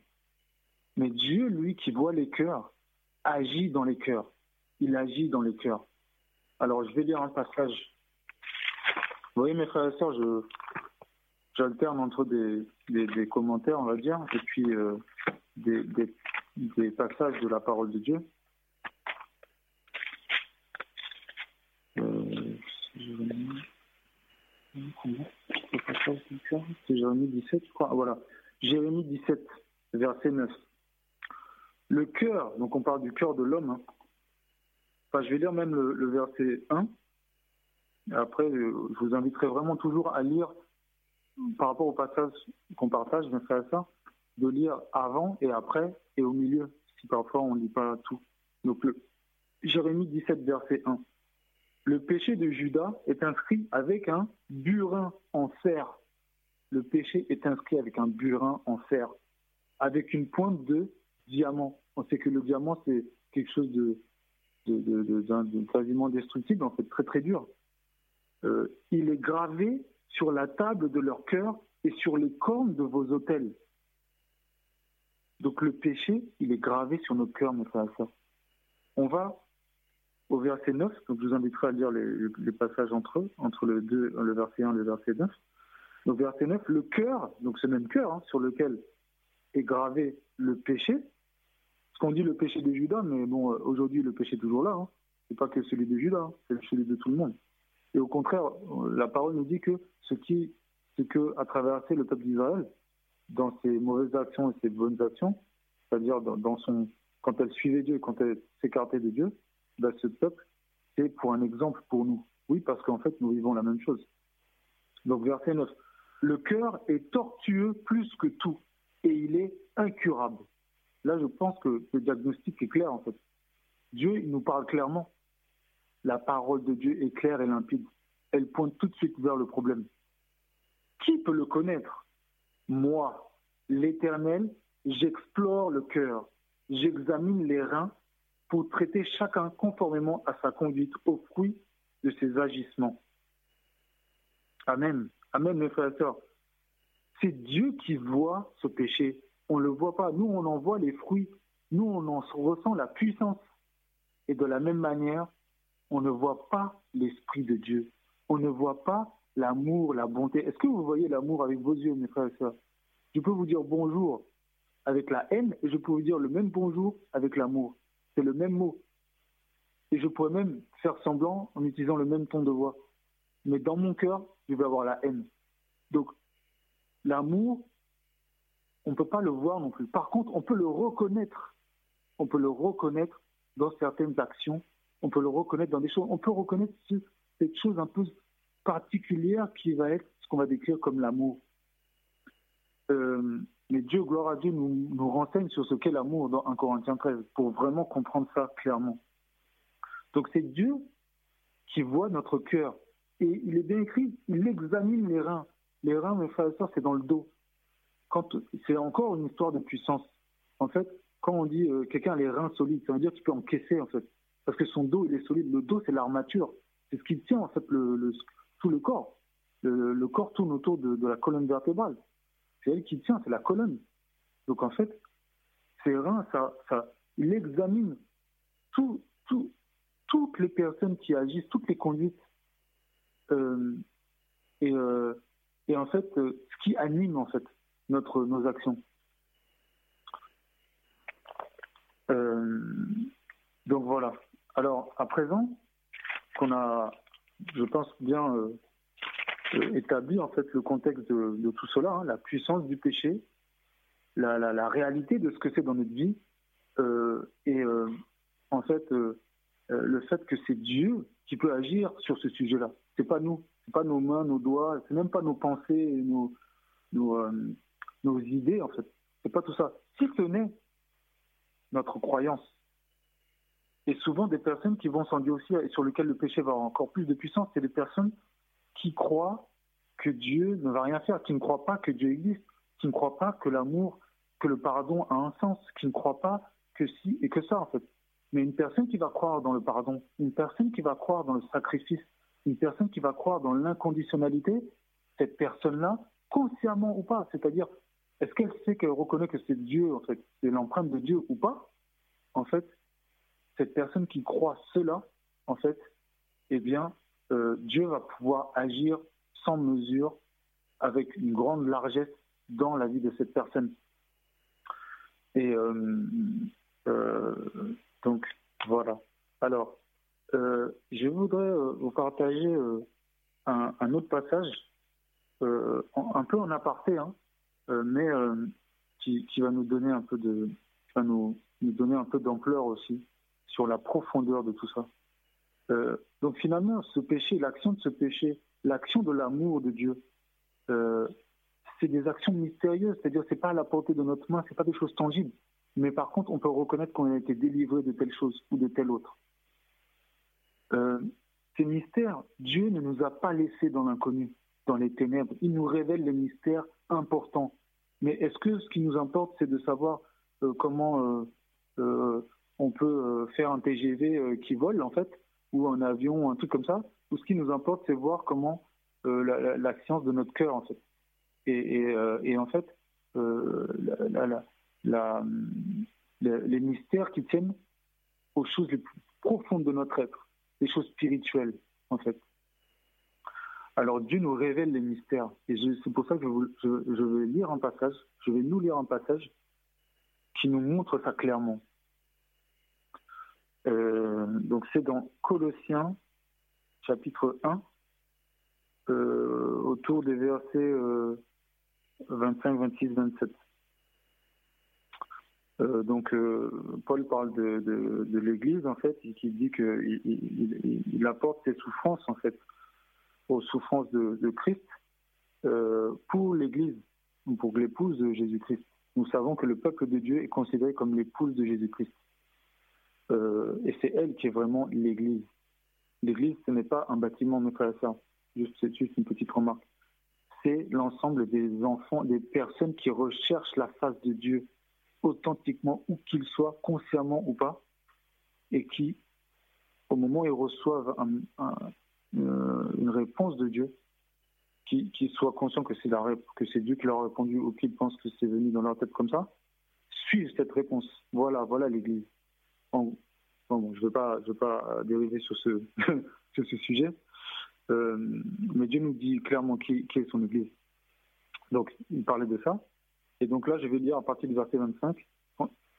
Mais Dieu, lui, qui voit les cœurs, agit dans les cœurs. Il agit dans les cœurs. Alors, je vais lire un passage. Vous voyez, mes frères et sœurs, je, j'alterne entre des, des, commentaires, on va dire, et puis euh, des, des, des passages de la parole de Dieu. C'est Jérémie 17, je crois. Voilà. Jérémie 17, verset 9. Le cœur, donc on parle du cœur de l'homme. Hein. Enfin, je vais lire même le, verset 1. Après, euh, je vous inviterai vraiment toujours à lire, par rapport au passage qu'on partage, et ça, de lire avant et après et au milieu, si parfois on ne lit pas tout. Donc, Jérémie 17, verset 1. Le péché de Judas est inscrit avec un burin en fer. Le péché est inscrit avec un burin en fer, avec une pointe de diamant. On sait que le diamant, c'est quelque chose de, quasiment destructible, en fait, très très dur. Euh, il est gravé sur la table de leur cœur et sur les cornes de vos autels. Donc le péché, il est gravé sur nos cœurs, mes frères et. On va au verset 9, donc je vous inviterai à lire les, passages entre eux, entre le, 2, le verset 1 et le verset 9. Donc verset 9, le cœur, donc ce même cœur hein, sur lequel est gravé le péché, ce qu'on dit le péché de Judas, mais bon, euh, aujourd'hui le péché est toujours là, hein. c'est pas que celui de Judas, hein, c'est celui de tout le monde. Et au contraire, la parole nous dit que ce qui, ce que a traversé le peuple d'Israël dans ses mauvaises actions et ses bonnes actions, c'est-à-dire dans, son, quand elle suivait Dieu, quand elle s'écartait de Dieu, bah, ce peuple, c'est pour un exemple pour nous. Oui, parce qu'en fait, nous vivons la même chose. Donc, verset 9. Le cœur est tortueux plus que tout, et il est incurable. Là, je pense que le diagnostic est clair, en fait. Dieu, il nous parle clairement. La parole de Dieu est claire et limpide. Elle pointe tout de suite vers le problème. Qui peut le connaître? Moi, l'Éternel, j'explore le cœur, j'examine les reins pour traiter chacun conformément à sa conduite au fruit de ses agissements. Amen. Amen, mes frères et sœurs. C'est Dieu qui voit ce péché. On ne le voit pas. Nous, on en voit les fruits. Nous, on en ressent la puissance. Et de la même manière, on ne voit pas l'Esprit de Dieu. On ne voit pas l'amour, la bonté. Est-ce que vous voyez l'amour avec vos yeux, mes frères et sœurs? Je peux vous dire bonjour avec la haine et je peux vous dire le même bonjour avec l'amour. C'est le même mot. Et je pourrais même faire semblant en utilisant le même ton de voix. Mais dans mon cœur, je vais avoir la haine. Donc, l'amour, on ne peut pas le voir non plus. Par contre, on peut le reconnaître. On peut le reconnaître dans certaines actions. On peut le reconnaître dans des choses. On peut reconnaître cette chose un peu particulière qui va être ce qu'on va décrire comme l'amour. Euh, mais Dieu, gloire à Dieu, nous, nous renseigne sur ce qu'est l'amour dans 1 Corinthiens 13 pour vraiment comprendre ça clairement. Donc c'est Dieu qui voit notre cœur. Et il est bien écrit, il examine les reins. Les reins, mes frères et sœurs, c'est dans le dos. C'est encore une histoire de puissance. En fait, quand on dit euh, quelqu'un a les reins solides, ça veut dire que tu peux encaisser, en fait. Parce que son dos, il est solide. Le dos, c'est l'armature. C'est ce qui tient, en fait, le, tout le corps. Le, corps tourne autour de, la colonne vertébrale c'est elle qui tient, c'est la colonne. Donc en fait, ces reins, ça, il examine tout, tout, toutes les personnes qui agissent, toutes les conduites, euh, et, euh, et, en fait, ce qui anime en fait notre, nos actions. donc voilà. Alors à présent qu'on a, je pense bien euh, établit en fait le contexte de, tout cela, hein, la puissance du péché, la, la, réalité de ce que c'est dans notre vie, euh, et euh, en fait le fait que c'est Dieu qui peut agir sur ce sujet-là. C'est pas nous, c'est pas nos mains, nos doigts, c'est même pas nos pensées, nos, nos idées en fait. C'est pas tout ça. Si ce notre croyance. Et souvent des personnes qui vont aussi et sur lesquelles le péché va avoir encore plus de puissance, c'est des personnes qui croient que Dieu ne va rien faire, qui ne croient pas que Dieu existe, qui ne croient pas que l'amour, que le pardon a un sens, qui ne croient pas que si et que ça en fait. Mais une personne qui va croire dans le pardon, une personne qui va croire dans le sacrifice, une personne qui va croire dans l'inconditionnalité, cette personne-là, consciemment ou pas, c'est-à-dire, est-ce qu'elle sait qu'elle reconnaît que c'est Dieu, en fait, c'est l'empreinte de Dieu ou pas? En fait, cette personne qui croit cela, en fait, eh bien, euh, Dieu va pouvoir agir sans mesure, avec une grande largesse dans la vie de cette personne. Et euh, euh, donc, voilà. Alors, je voudrais vous partager un, autre passage, un peu en aparté, hein, mais qui, va nous donner un peu de, va nous, donner un peu d'ampleur aussi sur la profondeur de tout ça. Euh, donc finalement, ce péché, l'action de ce péché, l'action de l'amour de Dieu, euh, c'est des actions mystérieuses, c'est-à-dire c'est pas à la portée de notre main, c'est pas des choses tangibles. Mais par contre, on peut reconnaître qu'on a été délivré de telle chose ou de telle autre. Euh, ces mystères, Dieu ne nous a pas laissés dans l'inconnu, dans les ténèbres. Il nous révèle les mystères importants. Mais est-ce que ce qui nous importe, c'est de savoir euh, comment euh, on peut faire un TGV qui vole, en fait, ou un avion, un truc comme ça Ou ce qui nous importe, c'est voir comment la, science de notre cœur, en fait. Et, en fait, les mystères qui tiennent aux choses les plus profondes de notre être, les choses spirituelles, en fait. Alors Dieu nous révèle les mystères. Et c'est pour ça que je, vais lire un passage, je vais nous lire un passage qui nous montre ça clairement. Euh, donc c'est dans Colossiens chapitre 1, euh, autour des versets 25, 26, 27. Euh, donc euh, Paul parle de, l'Église en fait, et qui dit qu'il il, apporte ses souffrances en fait aux souffrances de, Christ euh, pour l'Église, pour l'épouse de Jésus-Christ. Nous savons que le peuple de Dieu est considéré comme l'épouse de Jésus-Christ, et c'est elle qui est vraiment l'Église. L'Église, ce n'est pas un bâtiment, mes frères. Juste, c'est juste une petite remarque. C'est l'ensemble des enfants, des personnes qui recherchent la face de Dieu authentiquement, où qu'ils soient, consciemment ou pas, et qui, au moment où ils reçoivent euh, une réponse de Dieu, qui, qui soient conscients que c'est, Dieu qui leur a répondu ou qu'ils pensent que c'est venu dans leur tête comme ça, suivent cette réponse. Voilà, voilà l'Église. Bon, je ne veux pas, veux pas dériver sur ce, sur ce sujet, euh, mais Dieu nous dit clairement qui, qui est son Église. Donc, il parlait de ça. Et donc là, je vais lire à partir du verset 25.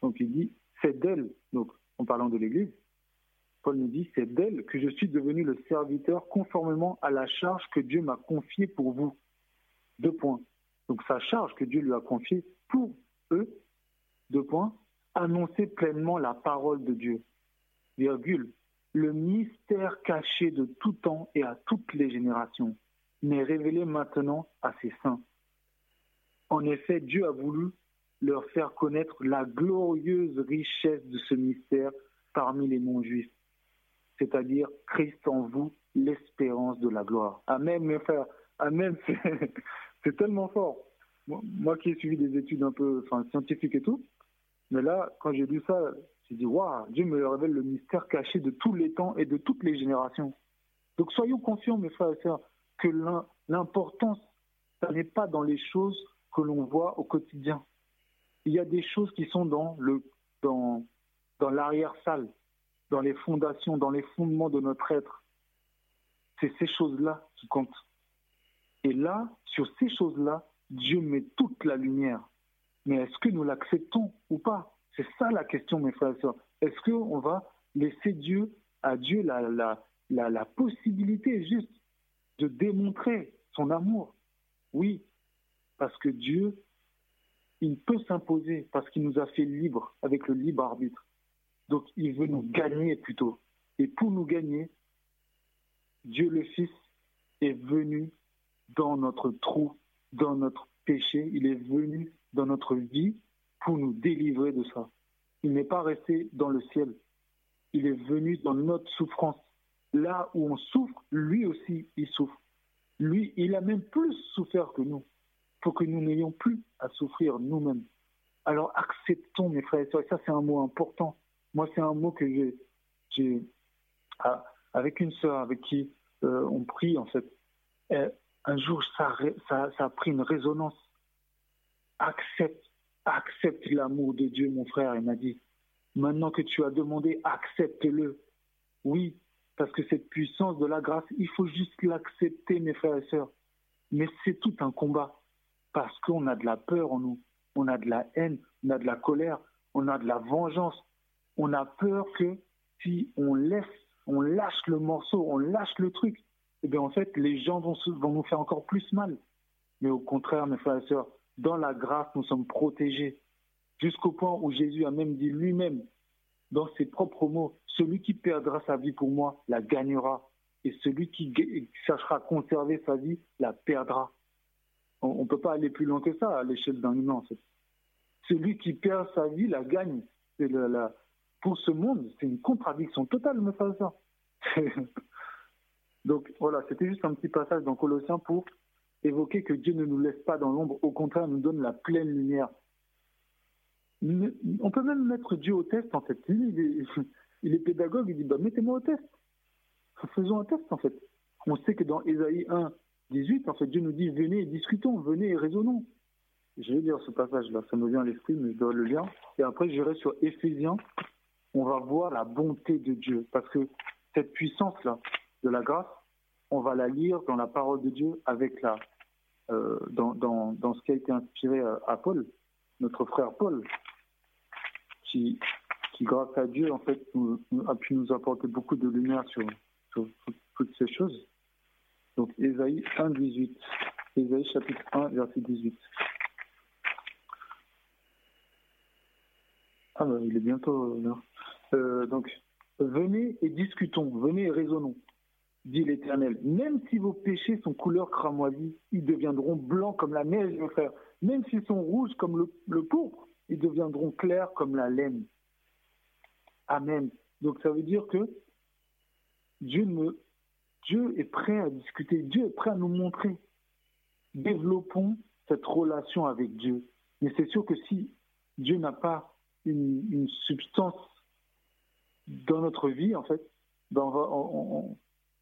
Donc il dit, c'est d'elle, donc en parlant de l'Église, Paul nous dit, c'est d'elle que je suis devenu le serviteur conformément à la charge que Dieu m'a confiée pour vous. Deux points. Donc sa charge que Dieu lui a confiée pour eux, deux points, annoncer pleinement la parole de Dieu. Virgule, le mystère caché de tout temps et à toutes les générations, mais révélé maintenant à ses saints. En effet, Dieu a voulu leur faire connaître la glorieuse richesse de ce mystère parmi les non-juifs, c'est-à-dire Christ en vous, l'espérance de la gloire. Amen, mes frères. Amen, c'est tellement fort. Moi, qui ai suivi des études un peu scientifiques et tout, mais là, quand j'ai lu ça, j'ai dit, waouh, Dieu me révèle le mystère caché de tous les temps et de toutes les générations. Donc soyons confiants, mes frères et sœurs, que l'importance, ça n'est pas dans les choses que l'on voit au quotidien. Il y a des choses qui sont dans le dans l'arrière-salle, dans les fondations, dans les fondements de notre être. C'est ces choses-là qui comptent. Et là, sur ces choses-là, Dieu met toute la lumière. Mais est-ce que nous l'acceptons ou pas? C'est ça la question, mes frères et sœurs. Est-ce qu'on va laisser Dieu, à Dieu, la, la, la, la possibilité juste de démontrer son amour? Oui, parce que Dieu, il peut s'imposer parce qu'il nous a fait libres avec le libre arbitre. Donc il veut nous gagner plutôt. Et pour nous gagner, Dieu le Fils est venu dans notre trou, dans notre péché. Il est venu dans notre vie pour nous délivrer de ça. Il n'est pas resté dans le ciel. Il est venu dans notre souffrance. Là où on souffre, lui aussi, il souffre. Lui, il a même plus souffert que nous pour que nous n'ayons plus à souffrir nous-mêmes. Alors acceptons, mes frères et sœurs, et ça c'est un mot important. Moi c'est un mot que j'ai, ah, avec une sœur avec qui euh, on prie en fait. un jour ça, ça, a pris une résonance. Accepte, accepte l'amour de Dieu, mon frère. Il m'a dit, maintenant que tu as demandé, accepte-le. Oui, parce que cette puissance de la grâce, il faut juste l'accepter, mes frères et sœurs. Mais c'est tout un combat parce qu'on a de la peur en nous, on a de la haine, on a de la colère, on a de la vengeance. On a peur que si on laisse, on lâche le morceau, on lâche le truc, eh bien en fait, les gens vont, nous faire encore plus mal. Mais au contraire, mes frères et sœurs, dans la grâce, nous sommes protégés. Jusqu'au point où Jésus a même dit lui-même, dans ses propres mots, celui qui perdra sa vie pour moi la gagnera, et celui qui cherchera à conserver sa vie la perdra. On ne peut pas aller plus loin que ça à l'échelle d'un humain. Celui qui perd sa vie la gagne. Pour ce monde, c'est une contradiction totale, me ça. Donc voilà, c'était juste un petit passage dans Colossiens pour évoquer que Dieu ne nous laisse pas dans l'ombre, au contraire, nous donne la pleine lumière. On peut même mettre Dieu au test, en fait. Il est, pédagogue, il dit bah, mettez-moi au test. Faisons un test, en fait. On sait que dans Ésaïe 1, 18, en fait, Dieu nous dit venez et discutons, venez et raisonnons. Je vais lire ce passage-là, ça me vient à l'esprit, mais je dois le lire. Et après, j'irai sur Éphésiens. On va voir la bonté de Dieu. Parce que cette puissance-là de la grâce, on va la lire dans la parole de Dieu avec la, euh, dans, ce qui a été inspiré à, Paul, notre frère Paul, qui, qui grâce à Dieu, en fait, a pu nous apporter beaucoup de lumière sur, sur, toutes ces choses. Donc, Ésaïe 1, 18. Ésaïe chapitre 1, verset 18. Ah ben, il est bientôt là. Euh, donc, venez et discutons, venez et raisonnons, dit l'Éternel. Même si vos péchés sont couleur cramoisie, ils deviendront blancs comme la neige, frère. Même s'ils sont rouges comme le, pourpre, ils deviendront clairs comme la laine. Amen. Donc ça veut dire que Dieu est prêt à discuter, Dieu est prêt à nous montrer. Développons cette relation avec Dieu. Mais c'est sûr que si Dieu n'a pas une, substance dans notre vie, en fait, ben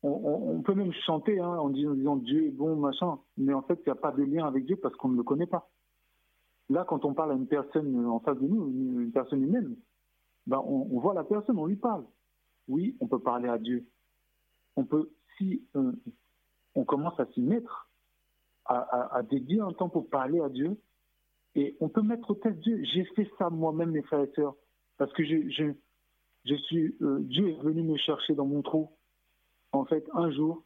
on, peut même chanter hein, en, disant, Dieu est bon, machin, mais en fait, il n'y a pas de lien avec Dieu parce qu'on ne le connaît pas. Là, quand on parle à une personne en face de nous, une, personne humaine, ben on, voit la personne, on lui parle. Oui, on peut parler à Dieu. On peut, si euh, on commence à s'y mettre, à, à, dédier un temps pour parler à Dieu, et on peut mettre au test Dieu. J'ai fait ça moi-même, mes frères et sœurs, parce que je, je, je suis, euh, Dieu est venu me chercher dans mon trou. En fait, un jour,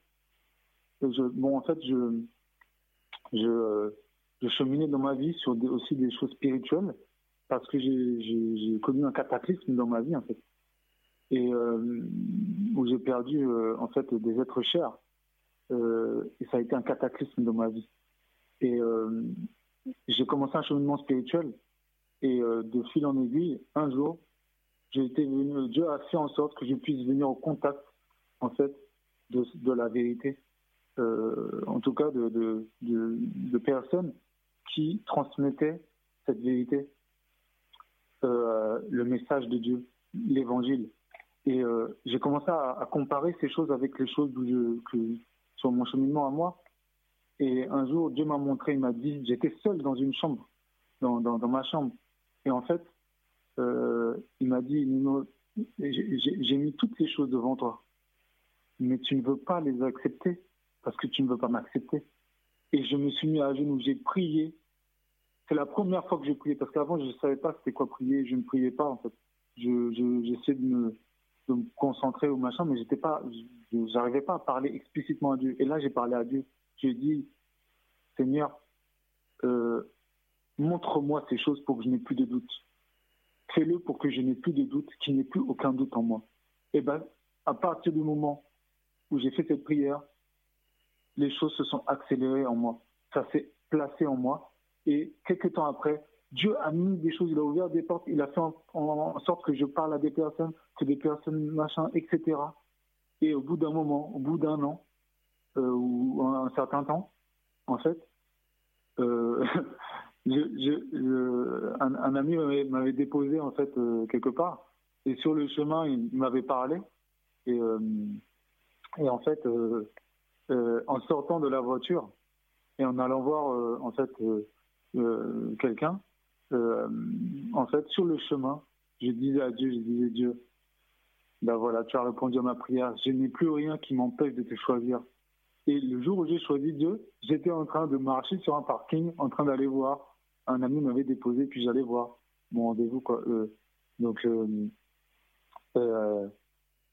je, bon, en fait, je, je, euh, je cheminais dans ma vie sur aussi des choses spirituelles, parce que j'ai connu un cataclysme dans ma vie, en fait, et euh, où j'ai perdu en fait des êtres chers. et ça a été un cataclysme dans ma vie. Et j'ai commencé un cheminement spirituel et euh, de fil en aiguille, un jour, j'ai été venu, Dieu a fait en sorte que je puisse venir au contact, en fait, de, la vérité. Euh, en tout cas, de, personnes qui transmettaient cette vérité, euh, le message de Dieu, l'évangile. Et j'ai commencé à, comparer ces choses avec les choses que, sur mon cheminement à moi. Et un jour, Dieu m'a montré, il m'a dit, j'étais seul dans une chambre, dans, dans, ma chambre. Et en fait, euh, il m'a dit, j'ai mis toutes ces choses devant toi, mais tu ne veux pas les accepter parce que tu ne veux pas m'accepter. Et je me suis mis à genoux, j'ai prié. C'est la première fois que j'ai prié, parce qu'avant, je ne savais pas c'était quoi prier, je ne priais pas en fait. J'essayais de, me, de me concentrer au machin, mais j'étais pas, j'arrivais pas à parler explicitement à Dieu. Et là, j'ai parlé à Dieu. J'ai dit, Seigneur, euh, montre-moi ces choses pour que je n'ai plus de doute. Fais-le pour que je n'ai plus de doute, qu'il n'y ait plus aucun doute en moi. Et eh bien, à partir du moment où j'ai fait cette prière, les choses se sont accélérées en moi. Ça s'est placé en moi. Et quelques temps après, Dieu a mis des choses, il a ouvert des portes, il a fait en, sorte que je parle à des personnes, que des personnes, machin, etc. Et au bout d'un moment, au bout d'un an, euh, ou un, certain temps, en fait, euh, un, ami m'avait déposé en fait euh, quelque part. Et sur le chemin il, m'avait parlé. Et, et en fait en sortant de la voiture et en allant voir en fait quelqu'un en fait sur le chemin je disais à Dieu je disais Dieu ben voilà tu as répondu à ma prière. Je n'ai plus rien qui m'empêche de te choisir. Et le jour où j'ai choisi Dieu, j'étais en train de marcher sur un parking, en train d'aller voir. Un ami m'avait déposé, puis j'allais voir mon rendez-vous. Euh, donc, euh,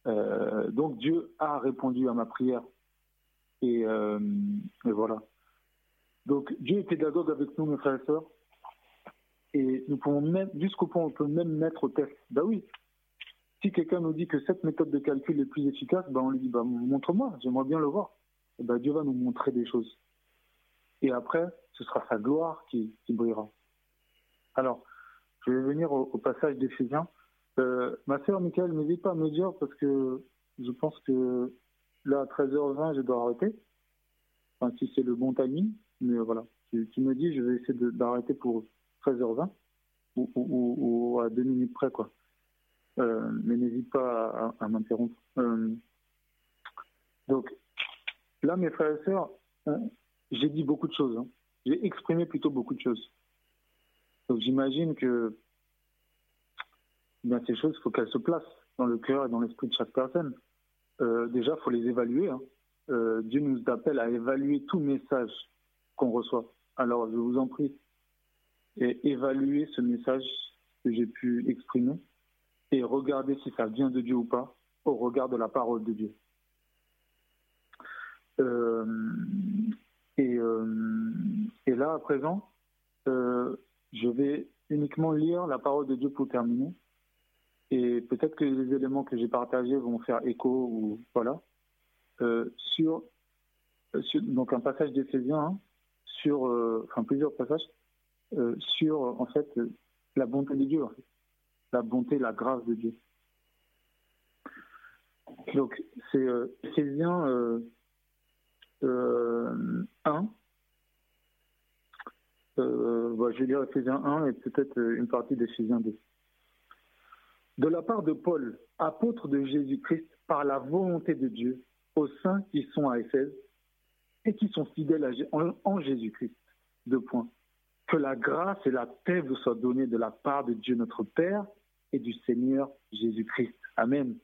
euh, donc Dieu a répondu à ma prière. Et, et voilà. Donc Dieu est pédagogue avec nous, mes frères et sœurs. Et nous pouvons même, jusqu'au point on peut même mettre au test. Ben oui, si quelqu'un nous dit que cette méthode de calcul est plus efficace, ben on lui dit ben, montre-moi, j'aimerais bien le voir. Eh ben, Dieu va nous montrer des choses. Et après, ce sera sa gloire qui, brillera. Alors, je vais venir au, passage d'Éphésiens. Euh, ma sœur Michael, n'hésite pas à me dire parce que je pense que là, à 13h20, je dois arrêter. Enfin, si c'est le bon timing. Mais voilà, tu, me dis, je vais essayer d'arrêter pour 13h20 ou, à deux minutes près, quoi. Euh, mais n'hésite pas à, m'interrompre. Euh, donc, là, mes frères et sœurs, hein, j'ai dit beaucoup de choses. Hein. J'ai exprimé plutôt beaucoup de choses. Donc, j'imagine que bien, ces choses, il faut qu'elles se placent dans le cœur et dans l'esprit de chaque personne. Euh, déjà, il faut les évaluer. Hein. Dieu nous appelle à évaluer tout message qu'on reçoit. Alors, je vous en prie, évaluez ce message que j'ai pu exprimer et regardez si ça vient de Dieu ou pas au regard de la parole de Dieu. Euh, euh, et, là, à présent, euh, je vais uniquement lire la parole de Dieu pour terminer. Et peut-être que les éléments que j'ai partagés vont faire écho ou voilà. sur, donc un passage d'Éphésiens, hein, sur, enfin plusieurs passages, sur en fait la bonté de Dieu la bonté, la grâce de Dieu. Donc, c'est euh, Éphésiens euh, 1. Euh, euh, bah, je vais lire Éphésiens 1 et peut-être une partie d'Éphésiens 2. De la part de Paul, apôtre de Jésus-Christ, par la volonté de Dieu, aux saints qui sont à Éphèse et qui sont fidèles en, Jésus-Christ. Deux points. Que la grâce et la paix vous soient données de la part de Dieu notre Père et du Seigneur Jésus-Christ. Amen.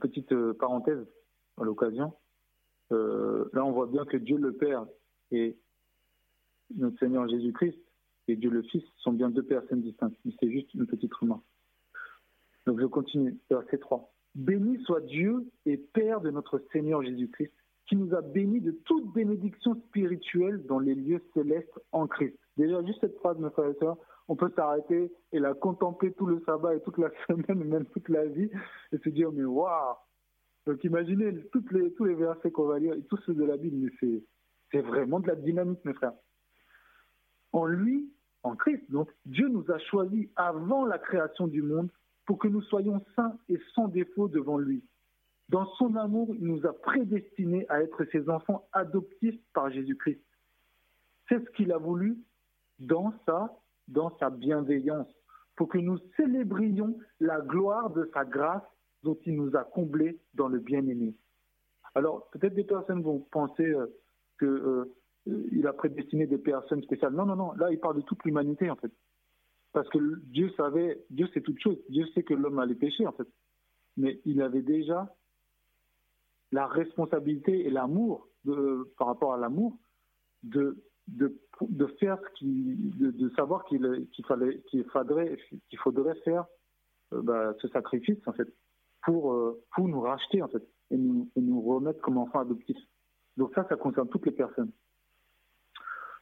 Petite euh, parenthèse à l'occasion. Euh, là, on voit bien que Dieu le Père et notre Seigneur Jésus-Christ et Dieu le Fils sont bien deux personnes distinctes. c'est juste une petite remarque. Donc je continue, verset 3. Béni soit Dieu et Père de notre Seigneur Jésus-Christ, qui nous a bénis de toute bénédiction spirituelle dans les lieux célestes en Christ. Déjà, juste cette phrase, mes frères et on peut s'arrêter et la contempler tout le sabbat et toute la semaine, même toute la vie, et se dire, mais waouh Donc imaginez tous les versets qu'on va lire et tous ceux de la Bible, mais c'est vraiment de la dynamique, mes frères. En lui, en Christ, donc, Dieu nous a choisis avant la création du monde pour que nous soyons saints et sans défaut devant lui. Dans son amour, il nous a prédestinés à être ses enfants adoptifs par Jésus-Christ. C'est ce qu'il a voulu dans sa dans sa bienveillance, pour que nous célébrions la gloire de sa grâce dont nous a comblés dans le bien-aimé. Alors, peut-être des personnes vont penser euh, qu'il euh, a prédestiné des personnes spéciales. Non, non, non, là, il parle de toute l'humanité, en fait. Parce que Dieu savait, Dieu sait toute chose. Dieu sait que l'homme allait pécher, en fait. Mais il avait déjà la responsabilité et l'amour, par rapport à l'amour, de faire ce qui, de, savoir qu'il qu'il fallait, qu'il faudrait, qu'il faudrait faire euh, bah, ce sacrifice en fait pour euh, pour nous racheter en fait et nous, et nous remettre comme enfants adoptifs. Donc ça, ça concerne toutes les personnes.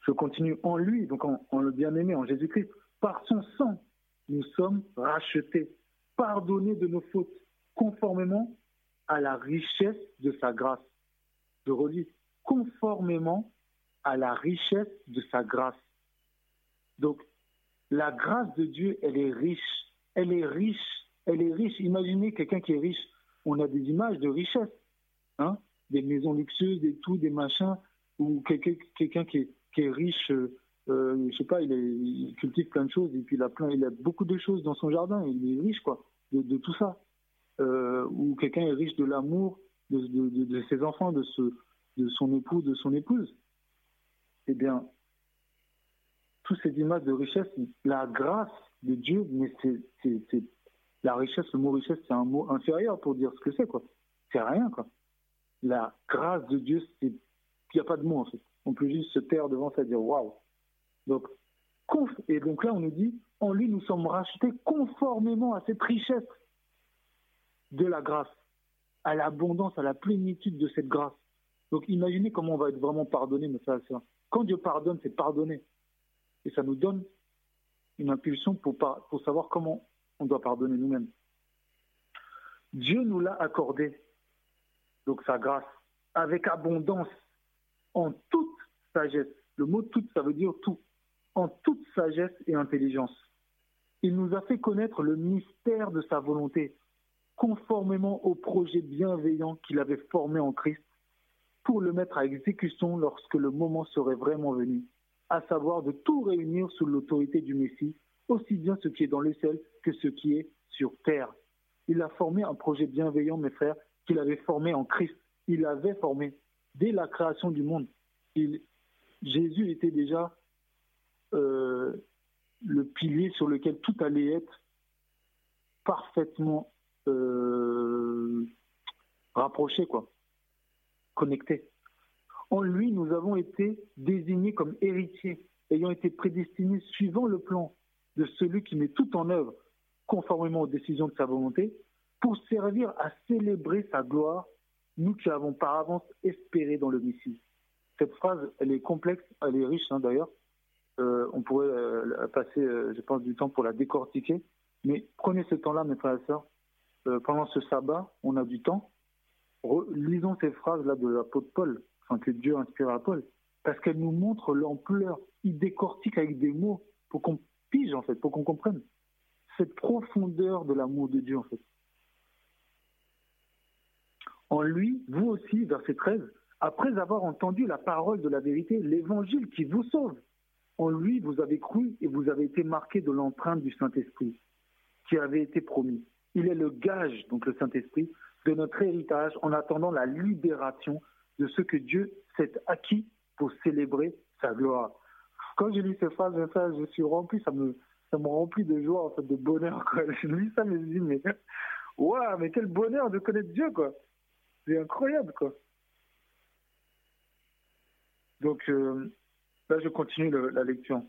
Je continue en lui, donc en, en le bien-aimé, en Jésus-Christ. Par son sang, nous sommes rachetés, pardonnés de nos fautes, conformément à la richesse de sa grâce. Je relis, conformément à la richesse de sa grâce. Donc, la grâce de Dieu, elle est riche. Elle est riche. Elle est riche. Imaginez quelqu'un qui est riche. On a des images de richesse. Hein? Des maisons luxueuses et tout, des machins. Ou quelqu'un qui, est, riche, euh, euh, je sais pas, il, cultive plein de choses. Et puis il a, plein, il a beaucoup de choses dans son jardin. Il est riche, quoi, de, tout ça. Euh, ou quelqu'un est riche de l'amour de, ses enfants, de son époux, de son épouse eh bien, toutes ces images de richesse, la grâce de Dieu, mais c'est la richesse, le mot richesse, c'est un mot inférieur pour dire ce que c'est, quoi. C'est rien, quoi. La grâce de Dieu, c'est, il n'y a pas de mot, en fait. On peut juste se taire devant ça et dire waouh. Donc, et donc là, on nous dit, en lui, nous sommes rachetés conformément à cette richesse de la grâce, à l'abondance, à la plénitude de cette grâce. Donc, imaginez comment on va être vraiment pardonné, ça, quand Dieu pardonne, c'est pardonner. Et ça nous donne une impulsion pour savoir comment on doit pardonner nous-mêmes. Dieu nous l'a accordé, donc sa grâce, avec abondance, en toute sagesse. Le mot toute, ça veut dire tout. En toute sagesse et intelligence. Il nous a fait connaître le mystère de sa volonté. conformément au projet bienveillant qu'il avait formé en Christ, pour le mettre à exécution lorsque le moment serait vraiment venu, à savoir de tout réunir sous l'autorité du Messie, aussi bien ce qui est dans le ciel que ce qui est sur terre. Il a formé un projet bienveillant, mes frères, qu'il avait formé en Christ. Il avait formé dès la création du monde. Jésus était déjà euh, le pilier sur lequel tout allait être parfaitement euh, rapproché, quoi, connecté. En lui, nous avons été désignés comme héritiers, ayant été prédestinés suivant le plan de celui qui met tout en œuvre, conformément aux décisions de sa volonté, pour servir à célébrer sa gloire, nous qui avons par avance espéré dans le Messie. Cette phrase, elle est complexe, elle est riche hein, d'ailleurs. Euh, on pourrait euh, passer, je pense, du temps pour la décortiquer. Mais prenez ce temps-là, mes frères et sœurs, euh, pendant ce sabbat, on a du temps. lisons ces phrases-là de l'apôtre Paul, que Dieu inspire à Paul, parce qu'elles nous montrent l'ampleur. Il décortique avec des mots pour qu'on pige, en fait, pour qu'on comprenne cette profondeur de l'amour de Dieu, en fait. En lui, vous aussi, verset 13, après avoir entendu la parole de la vérité, l'évangile qui vous sauve, en lui, vous avez cru et vous avez été marqué de l'empreinte du Saint-Esprit qui avait été promis. Il est le gage, donc le Saint-Esprit, de notre héritage en attendant la libération de ce que Dieu s'est acquis pour célébrer sa gloire. Quand je lis ces phrases, je suis rempli, ça me, ça me remplit de joie, en fait, de bonheur. Quoi. Je lis ça, mais je dis, mais, waouh, mais quel bonheur de connaître Dieu, quoi. C'est incroyable, quoi. Donc, euh, là, je continue la lecture.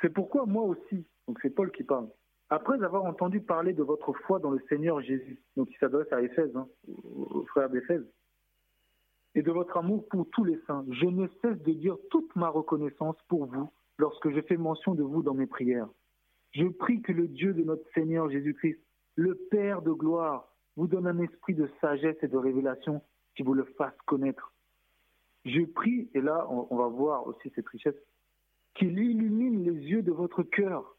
C'est pourquoi moi aussi, donc c'est Paul qui parle, après avoir entendu parler de votre foi dans le Seigneur Jésus, donc il s'adresse à Éphèse, hein, aux frères d'Éphèse, et de votre amour pour tous les saints, je ne cesse de dire toute ma reconnaissance pour vous lorsque je fais mention de vous dans mes prières. Je prie que le Dieu de notre Seigneur Jésus-Christ, le Père de gloire, vous donne un esprit de sagesse et de révélation qui vous le fasse connaître. Je prie, et là on, va voir aussi cette richesse, qu'il illumine les yeux de votre cœur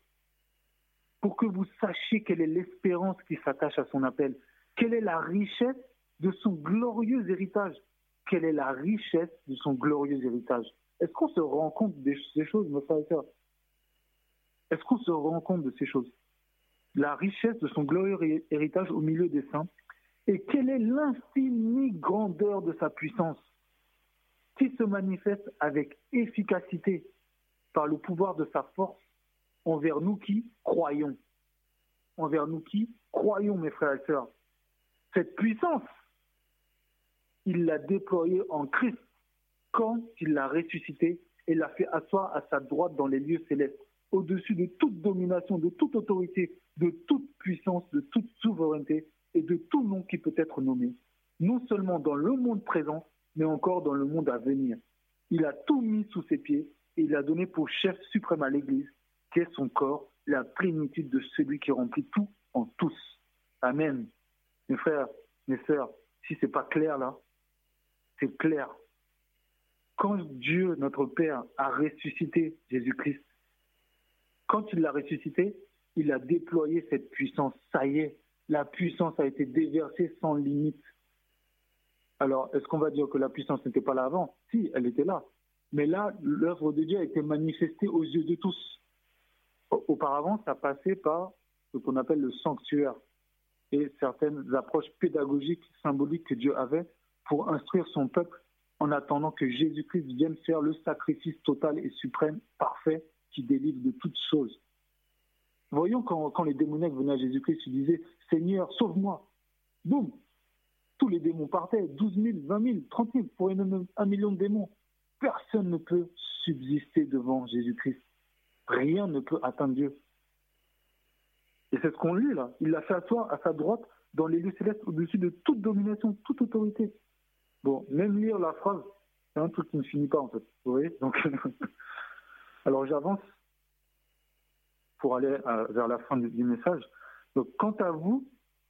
pour que vous sachiez quelle est l'espérance qui s'attache à son appel, quelle est la richesse de son glorieux héritage, quelle est la richesse de son glorieux héritage. Est-ce qu'on se rend compte de ces choses, mes frères et sœurs Est-ce qu'on se rend compte de ces choses? La richesse de son glorieux héritage au milieu des saints, et quelle est l'infinie grandeur de sa puissance qui se manifeste avec efficacité par le pouvoir de sa force envers nous qui croyons? Envers nous qui croyons, mes frères et sœurs. Cette puissance, il l'a déployée en Christ quand il l'a ressuscité et l'a fait asseoir à sa droite dans les lieux célestes, au-dessus de toute domination, de toute autorité, de toute puissance, de toute souveraineté et de tout nom qui peut être nommé, non seulement dans le monde présent, mais encore dans le monde à venir. Il a tout mis sous ses pieds et il a donné pour chef suprême à l'Église, qui est son corps, la plénitude de celui qui remplit tout en tous. Amen. Mes frères, mes sœurs, si ce n'est pas clair là, c'est clair. Quand Dieu, notre Père, a ressuscité Jésus-Christ, quand il l'a ressuscité, il a déployé cette puissance. Ça y est, la puissance a été déversée sans limite. Alors, est-ce qu'on va dire que la puissance n'était pas là avant? Si, elle était là. Mais là, l'œuvre de Dieu a été manifestée aux yeux de tous. Auparavant, ça passait par ce qu'on appelle le sanctuaire et certaines approches pédagogiques, symboliques que Dieu avait pour instruire son peuple en attendant que Jésus-Christ vienne faire le sacrifice total et suprême, parfait, qui délivre de toutes choses. Voyons quand, les démoniaques venaient à Jésus-Christ, ils disaient Seigneur, sauve-moi. Boum Tous les démons partaient, 12 000, 20 000, 30 000, pour un million de démons. Personne ne peut subsister devant Jésus-Christ. Rien ne peut atteindre Dieu. Et c'est ce qu'on lit là. Il l'a fait à sa droite dans les lieux célestes au-dessus de toute domination, toute autorité. Bon, même lire la phrase, c'est un truc qui ne finit pas en fait. Vous voyez Donc, alors j'avance pour aller vers la fin du, message. Donc, quant à vous,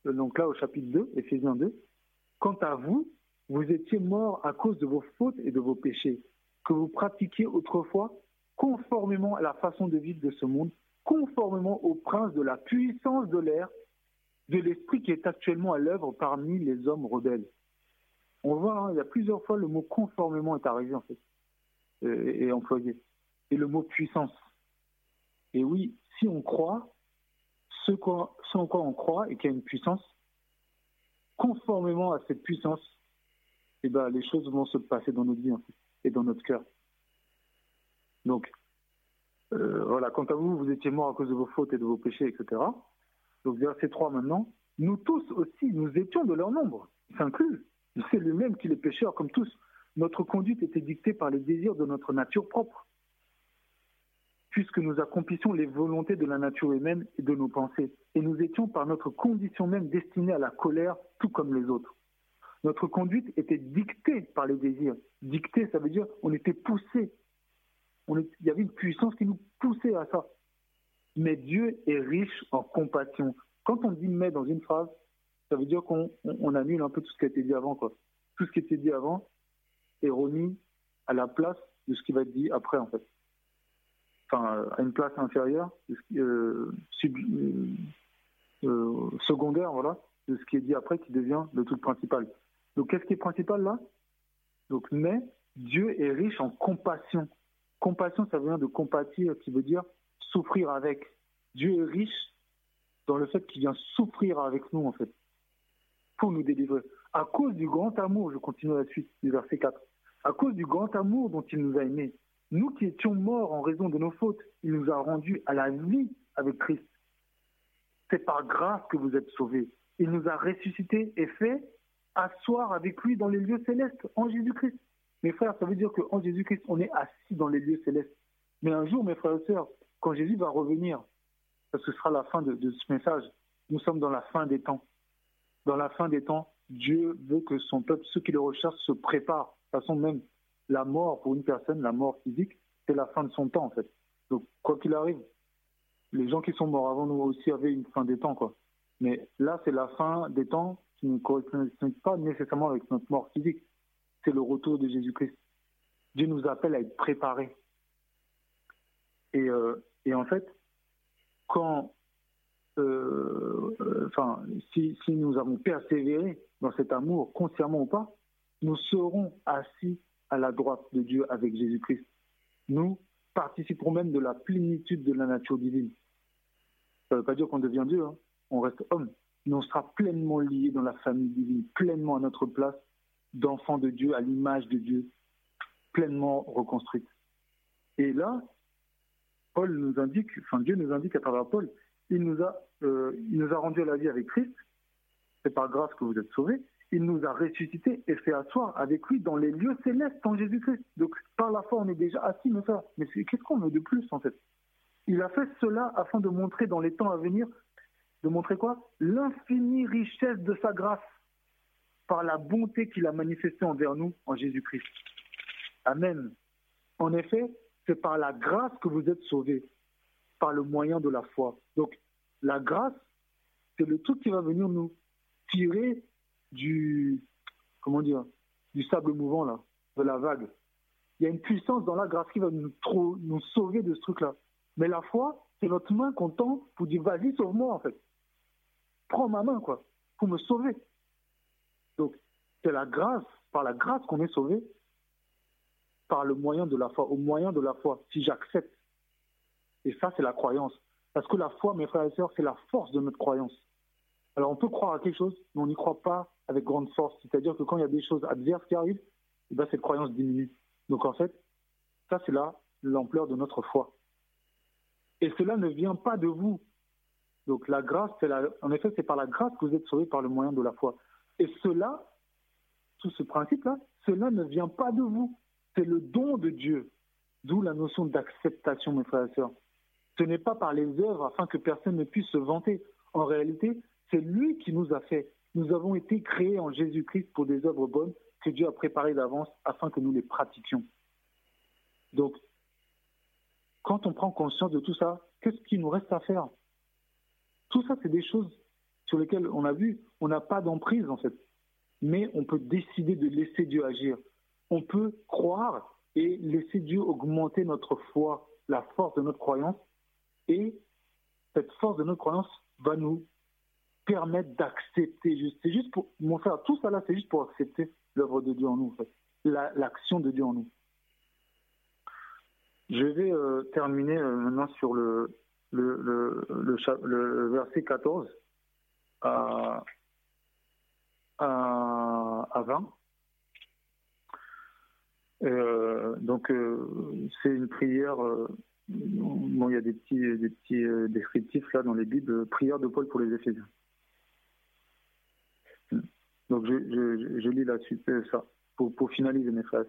euh, donc là au chapitre 2, Éphésiens 2, quant à vous, vous étiez morts à cause de vos fautes et de vos péchés, que vous pratiquiez autrefois conformément à la façon de vivre de ce monde, conformément au prince de la puissance de l'air, de l'esprit qui est actuellement à l'œuvre parmi les hommes rebelles. On voit, hein, il y a plusieurs fois le mot conformément est arrivé en fait, et employé, et le mot puissance. Et oui, si on croit, ce, en quoi on croit et qu'il y a une puissance, conformément à cette puissance, eh ben, les choses vont se passer dans notre vie et dans notre cœur. Donc, euh, voilà, quant à vous, vous étiez mort à cause de vos fautes et de vos péchés, etc. Donc, verset 3 maintenant. Nous tous aussi, nous étions de leur nombre. Il s'inclut. C'est lui-même qui est pécheur comme tous. Notre conduite était dictée par les désirs de notre nature propre, puisque nous accomplissions les volontés de la nature humaine et de nos pensées. Et nous étions par notre condition même destinés à la colère, tout comme les autres. Notre conduite était dictée par les désirs. Dictée, ça veut dire on était poussé il y avait une puissance qui nous poussait à ça. Mais Dieu est riche en compassion. Quand on dit mais dans une phrase, ça veut dire qu'on annule un peu tout ce qui a été dit avant. Quoi. Tout ce qui a été dit avant est remis à la place de ce qui va être dit après, en fait. Enfin, à une place inférieure, euh, euh, euh, secondaire, voilà, de ce qui est dit après qui devient le tout principal. Donc, qu'est-ce qui est principal là? Donc, mais Dieu est riche en compassion. Compassion, ça vient de compatir, qui veut dire souffrir avec. Dieu est riche dans le fait qu'il vient souffrir avec nous, en fait, pour nous délivrer. À cause du grand amour, je continue la suite du verset 4, à cause du grand amour dont il nous a aimés, nous qui étions morts en raison de nos fautes, il nous a rendus à la vie avec Christ. C'est par grâce que vous êtes sauvés. Il nous a ressuscités et fait asseoir avec lui dans les lieux célestes en Jésus-Christ. Mes frères, ça veut dire qu'en Jésus-Christ, on est assis dans les lieux célestes. Mais un jour, mes frères et sœurs, quand Jésus va revenir, parce que ce sera la fin de, ce message, nous sommes dans la fin des temps. Dans la fin des temps, Dieu veut que son peuple, ceux qui le recherchent, se préparent. De toute façon, même la mort pour une personne, la mort physique, c'est la fin de son temps, en fait. Donc, quoi qu'il arrive, les gens qui sont morts avant nous aussi avaient une fin des temps, quoi. Mais là, c'est la fin des temps qui ne correspond pas nécessairement avec notre mort physique c'est le retour de Jésus-Christ. Dieu nous appelle à être préparés. Et, euh, en fait, quand, enfin, si, nous avons persévéré dans cet amour, consciemment ou pas, nous serons assis à la droite de Dieu avec Jésus-Christ. Nous participerons même de la plénitude de la nature divine. Ça ne veut pas dire qu'on devient Dieu, hein. on reste homme, mais on sera pleinement lié dans la famille divine, pleinement à notre place d'enfants de Dieu à l'image de Dieu, pleinement reconstruite. Et là, Paul nous indique, enfin Dieu nous indique à travers Paul, il nous a, euh, il nous a rendu à la vie avec Christ. C'est par grâce que vous êtes sauvés. Il nous a ressuscités et fait asseoir avec lui dans les lieux célestes en Jésus-Christ. Donc par la foi, on est déjà assis, mais ça, mais qu'est-ce qu'on veut de plus en fait? Il a fait cela afin de montrer dans les temps à venir, de montrer quoi? L'infinie richesse de sa grâce par la bonté qu'il a manifestée envers nous en Jésus-Christ. Amen. En effet, c'est par la grâce que vous êtes sauvés, par le moyen de la foi. Donc, la grâce, c'est le truc qui va venir nous tirer du, comment dire, du sable mouvant, là, de la vague. Il y a une puissance dans la grâce qui va nous, nous sauver de ce truc-là. Mais la foi, c'est notre main qu'on tend pour dire, vas-y, sauve-moi, en fait. Prends ma main, quoi, pour me sauver. Donc, c'est la grâce, par la grâce qu'on est sauvé, par le moyen de la foi, au moyen de la foi, si j'accepte. Et ça, c'est la croyance. Parce que la foi, mes frères et sœurs, c'est la force de notre croyance. Alors, on peut croire à quelque chose, mais on n'y croit pas avec grande force. C'est-à-dire que quand il y a des choses adverses qui arrivent, eh ben, cette croyance diminue. Donc, en fait, ça, c'est là l'ampleur de notre foi. Et cela ne vient pas de vous. Donc, la grâce, c'est la... en effet, c'est par la grâce que vous êtes sauvés par le moyen de la foi. Et cela, tout ce principe-là, cela ne vient pas de vous. C'est le don de Dieu. D'où la notion d'acceptation, mes frères et sœurs. Ce n'est pas par les œuvres afin que personne ne puisse se vanter. En réalité, c'est lui qui nous a fait. Nous avons été créés en Jésus-Christ pour des œuvres bonnes que Dieu a préparées d'avance afin que nous les pratiquions. Donc, quand on prend conscience de tout ça, qu'est-ce qu'il nous reste à faire? Tout ça, c'est des choses sur lesquels on a vu, on n'a pas d'emprise en fait. Mais on peut décider de laisser Dieu agir. On peut croire et laisser Dieu augmenter notre foi, la force de notre croyance. Et cette force de notre croyance va nous permettre d'accepter. C'est juste pour, mon frère, tout ça là, c'est juste pour accepter l'œuvre de Dieu en nous, l'action de Dieu en nous. Je vais euh, terminer euh, maintenant sur le, le, verset 14 à, à, à 20. Euh, donc, c'est une prière. Bon, il y a des petits, des petits descriptifs là dans les Bibles. Prière de Paul pour les Éphésiens. Donc, je, je, lis la suite, ça, pour, pour finaliser mes frères.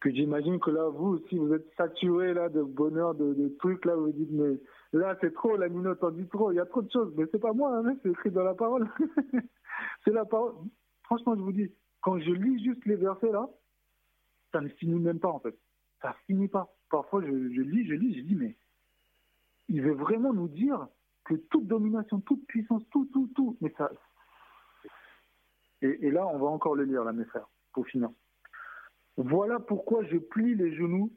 Puis j'imagine que là, vous aussi, vous êtes saturé là, de bonheur, de, trucs, là, vous dites, mais là, c'est trop, la minute en dit trop, il y a trop de choses. Mais c'est pas moi, hein, c'est écrit dans la parole. c'est la parole. Franchement, je vous dis, quand je lis juste les versets là, ça ne finit même pas, en fait. Ça finit pas. Parfois, je, lis, je lis, je dis, mais il veut vraiment nous dire que toute domination, toute puissance, tout, tout, tout, mais ça. Et, et là, on va encore le lire, là, mes frères, pour finir. Voilà pourquoi je plie les genoux.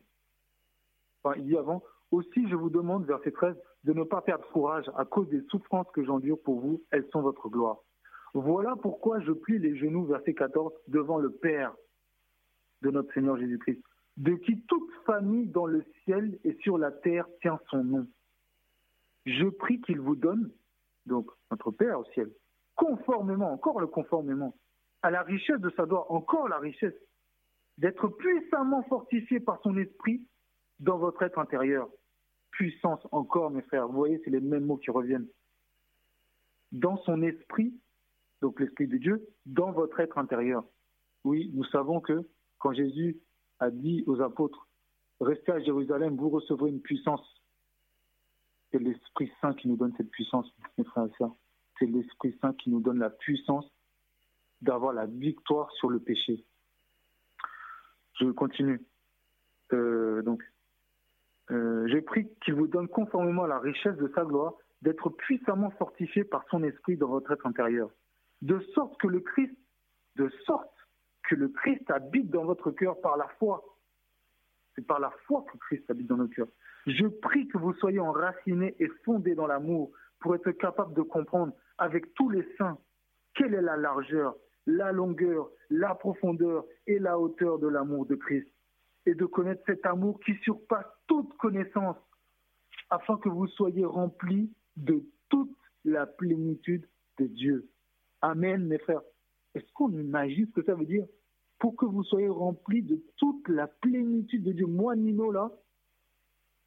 Enfin, il dit avant, aussi je vous demande, verset 13, de ne pas perdre courage à cause des souffrances que j'endure pour vous, elles sont votre gloire. Voilà pourquoi je plie les genoux, verset 14, devant le Père de notre Seigneur Jésus-Christ, de qui toute famille dans le ciel et sur la terre tient son nom. Je prie qu'il vous donne, donc notre Père au ciel, conformément, encore le conformément, à la richesse de sa gloire, encore la richesse d'être puissamment fortifié par son esprit dans votre être intérieur. Puissance encore, mes frères. Vous voyez, c'est les mêmes mots qui reviennent. Dans son esprit, donc l'esprit de Dieu, dans votre être intérieur. Oui, nous savons que quand Jésus a dit aux apôtres, restez à Jérusalem, vous recevrez une puissance. C'est l'Esprit Saint qui nous donne cette puissance, mes frères et sœurs. C'est l'Esprit Saint qui nous donne la puissance d'avoir la victoire sur le péché. Je continue. Euh, donc, euh, je prie qu'il vous donne conformément à la richesse de sa gloire d'être puissamment fortifié par son esprit dans votre être intérieur, de sorte que le Christ, de sorte que le Christ habite dans votre cœur par la foi. C'est par la foi que Christ habite dans nos cœurs. Je prie que vous soyez enracinés et fondés dans l'amour pour être capable de comprendre avec tous les saints quelle est la largeur, la longueur, la profondeur et la hauteur de l'amour de Christ, et de connaître cet amour qui surpasse toute connaissance, afin que vous soyez remplis de toute la plénitude de Dieu. Amen, mes frères. Est-ce qu'on imagine ce que ça veut dire? Pour que vous soyez remplis de toute la plénitude de Dieu. Moi, Nino, là,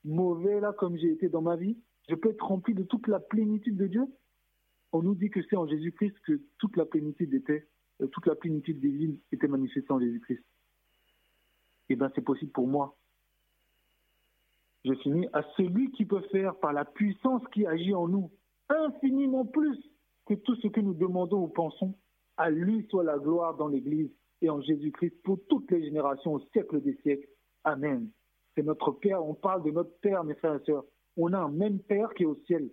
mauvais, là, comme j'ai été dans ma vie, je peux être rempli de toute la plénitude de Dieu. On nous dit que c'est en Jésus-Christ que toute la plénitude était euh, toute la plénitude divine était manifestée en Jésus-Christ. Eh bien, c'est possible pour moi. Je finis à celui qui peut faire par la puissance qui agit en nous infiniment plus que tout ce que nous demandons ou pensons. À lui soit la gloire dans l'Église et en Jésus-Christ pour toutes les générations au siècle des siècles. Amen. C'est notre Père, on parle de notre Père, mes frères et sœurs. On a un même Père qui est au ciel.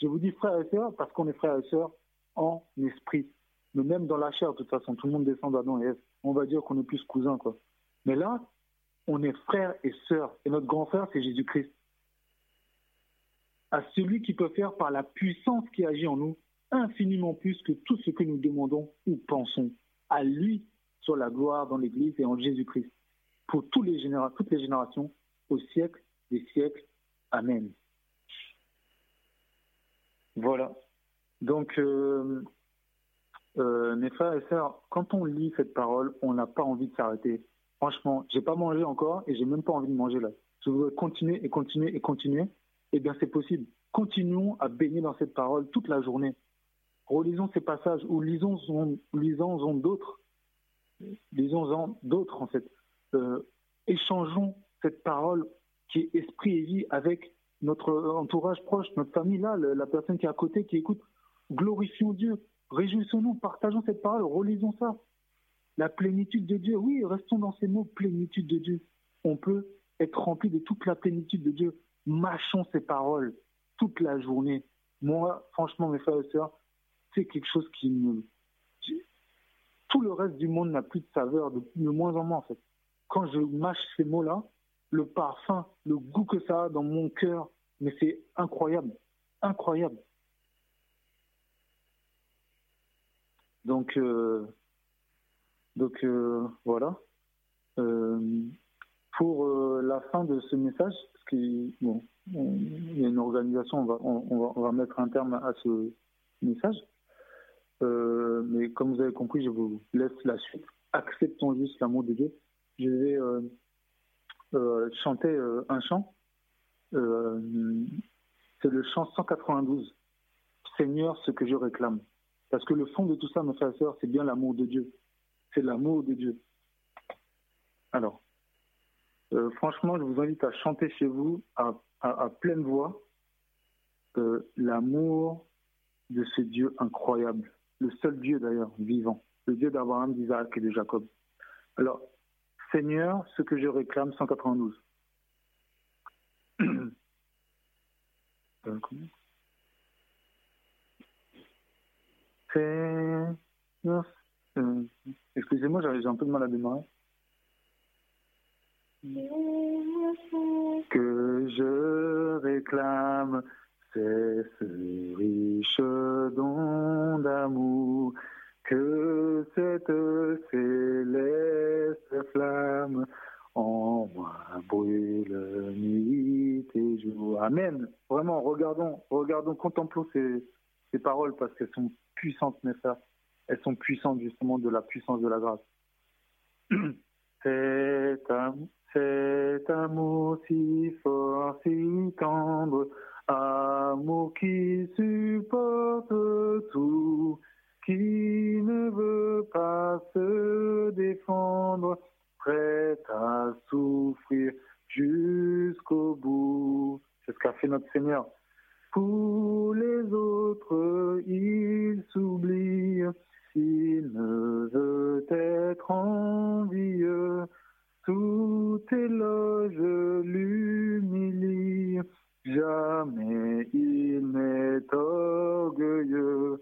Je vous dis frères et sœurs parce qu'on est frères et sœurs en esprit. Mais même dans la chair, de toute façon, tout le monde descend d'Adam et Ève. On va dire qu'on est plus cousins, quoi. Mais là, on est frères et sœurs. Et notre grand frère, c'est Jésus-Christ. À celui qui peut faire par la puissance qui agit en nous infiniment plus que tout ce que nous demandons ou pensons. À lui soit la gloire dans l'Église et en Jésus-Christ. Pour toutes les générations, au siècle des siècles. Amen. Voilà. Donc, euh, euh, mes frères et sœurs, quand on lit cette parole, on n'a pas envie de s'arrêter. Franchement, j'ai pas mangé encore et j'ai même pas envie de manger là. Je veux continuer et continuer et continuer. Eh bien, c'est possible. Continuons à baigner dans cette parole toute la journée. Relisons ces passages ou lisons-en lisons d'autres. Lisons-en d'autres, en fait. Euh, échangeons cette parole qui est esprit et vie avec notre entourage proche, notre famille là, la personne qui est à côté, qui écoute. Glorifions Dieu. Réjouissons-nous, partageons cette parole, relisons ça. La plénitude de Dieu, oui, restons dans ces mots, plénitude de Dieu. On peut être rempli de toute la plénitude de Dieu. Mâchons ces paroles toute la journée. Moi, franchement, mes frères et sœurs, c'est quelque chose qui me... Tout le reste du monde n'a plus de saveur, de, moins en moins en fait. Quand je mâche ces mots-là, le parfum, le goût que ça a dans mon cœur, mais c'est incroyable, incroyable. Donc, euh, donc euh, voilà. Euh, pour la fin de ce message, parce qu'il y a une organisation, on va, on, va, mettre un terme à ce message. Mais comme vous avez compris, je vous laisse la suite. Acceptons juste l'amour de Dieu. Je vais chanter un chant. C'est le chant 192. Seigneur, ce que je réclame. Parce que le fond de tout ça, mes frères et sœurs, c'est bien l'amour de Dieu. C'est l'amour de Dieu. Alors, euh, franchement, je vous invite à chanter chez vous à, pleine voix euh, l'amour de ce Dieu incroyable, le seul Dieu d'ailleurs vivant, le Dieu d'Abraham, d'Isaac et de Jacob. Alors, Seigneur, ce que je réclame, 192. Excusez-moi, j'ai un peu de mal à démarrer. Que je réclame, c'est ce riche don d'amour, que cette céleste flamme en moi brûle nuit et jour. Amen. Vraiment, regardons, regardons, contemplons ces, ces paroles parce qu'elles sont puissantes, mes frères. Elles sont puissantes justement de la puissance de la grâce. Cet amour, cet amour si fort, si tendre, amour qui supporte tout, qui ne veut pas se défendre, prêt à souffrir jusqu'au bout. C'est ce qu'a fait notre Seigneur. Pour les autres, il s'oublie, s'il ne veut être envieux, tout éloge l'humilie, jamais il n'est orgueilleux.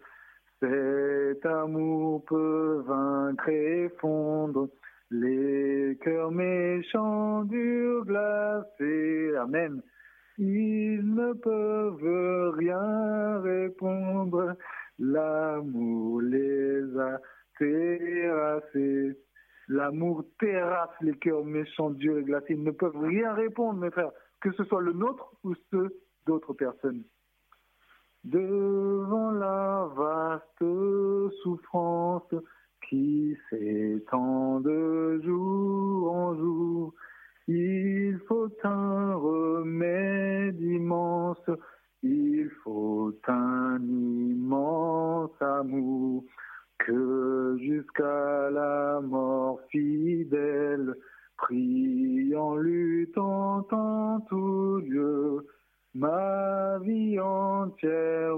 Cet amour peut vaincre et fondre les cœurs méchants durs glacés. Amen. Ils ne peuvent rien répondre. L'amour les a terrassés. L'amour terrasse les cœurs méchants, Dieu et glacés. Ils ne peuvent rien répondre, mes frères, que ce soit le nôtre ou ceux d'autres personnes. Devant la vaste souffrance qui s'étend de jour en jour, il faut un remède immense, il faut un immense amour que jusqu'à la mort fidèle, prie en luttant en tout lieu, ma vie entière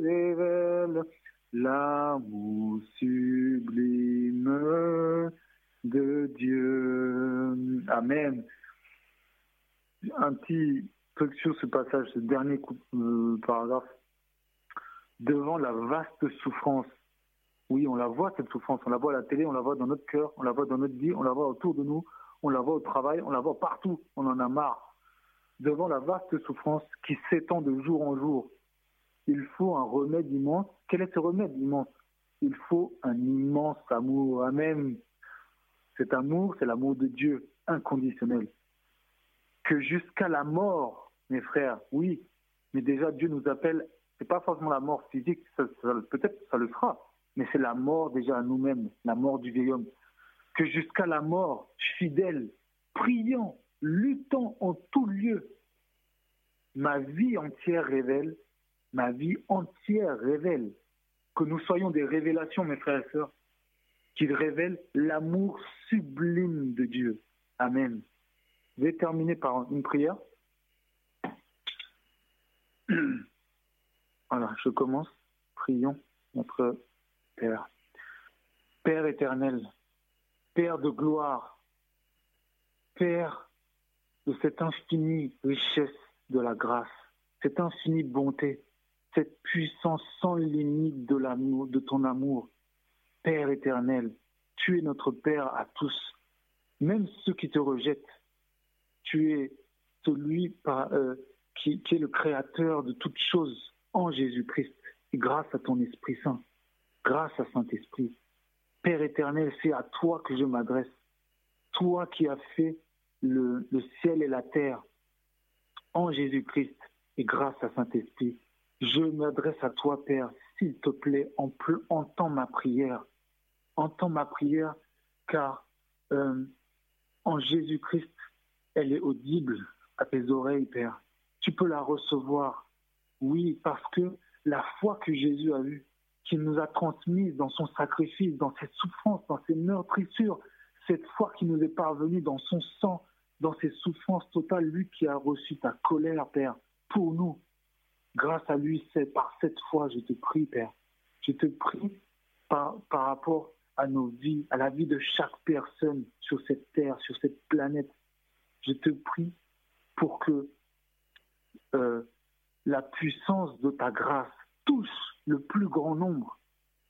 révèle l'amour sublime de Dieu. Amen. Un petit truc sur ce passage, ce dernier euh, paragraphe. Devant la vaste souffrance, oui, on la voit cette souffrance, on la voit à la télé, on la voit dans notre cœur, on la voit dans notre vie, on la voit autour de nous, on la voit au travail, on la voit partout, on en a marre. Devant la vaste souffrance qui s'étend de jour en jour, il faut un remède immense. Quel est ce remède immense? Il faut un immense amour. Amen. Cet amour, c'est l'amour de Dieu inconditionnel. Que jusqu'à la mort, mes frères, oui, mais déjà Dieu nous appelle, c'est pas forcément la mort physique, peut-être ça le fera, mais c'est la mort déjà à nous-mêmes, la mort du vieil homme. Que jusqu'à la mort, fidèle, priant, luttant en tout lieu, ma vie entière révèle, ma vie entière révèle que nous soyons des révélations, mes frères et sœurs, qu'il révèle l'amour sublime de Dieu. Amen. Je vais terminer par une prière. Voilà, je commence. Prions notre Père. Éternel, Père de gloire, Père de cette infinie richesse de la grâce, cette infinie bonté, cette puissance sans limite de ton amour, Père éternel, tu es notre Père à tous, même ceux qui te rejettent. Tu es celui euh, qui, qui est le créateur de toutes choses en Jésus-Christ, grâce à ton Esprit Saint. Grâce à Saint-Esprit. Père éternel, c'est à toi que je m'adresse. Toi qui as fait le, ciel et la terre en Jésus-Christ et grâce à Saint-Esprit. Je m'adresse à toi, Père, s'il te plaît, entends ma prière. Entends ma prière, car euh, en Jésus-Christ, elle est audible à tes oreilles, Père. Tu peux la recevoir, oui, parce que la foi que Jésus a eue, qu'il nous a transmise dans son sacrifice, dans ses souffrances, dans ses meurtrissures, cette foi qui nous est parvenue dans son sang, dans ses souffrances totales, lui qui a reçu ta colère, Père, pour nous. Grâce à lui, c'est par cette foi, je te prie, Père. Je te prie par, par rapport à nos vies, à la vie de chaque personne sur cette terre, sur cette planète. Je te prie pour que euh, la puissance de ta grâce touche le plus grand nombre.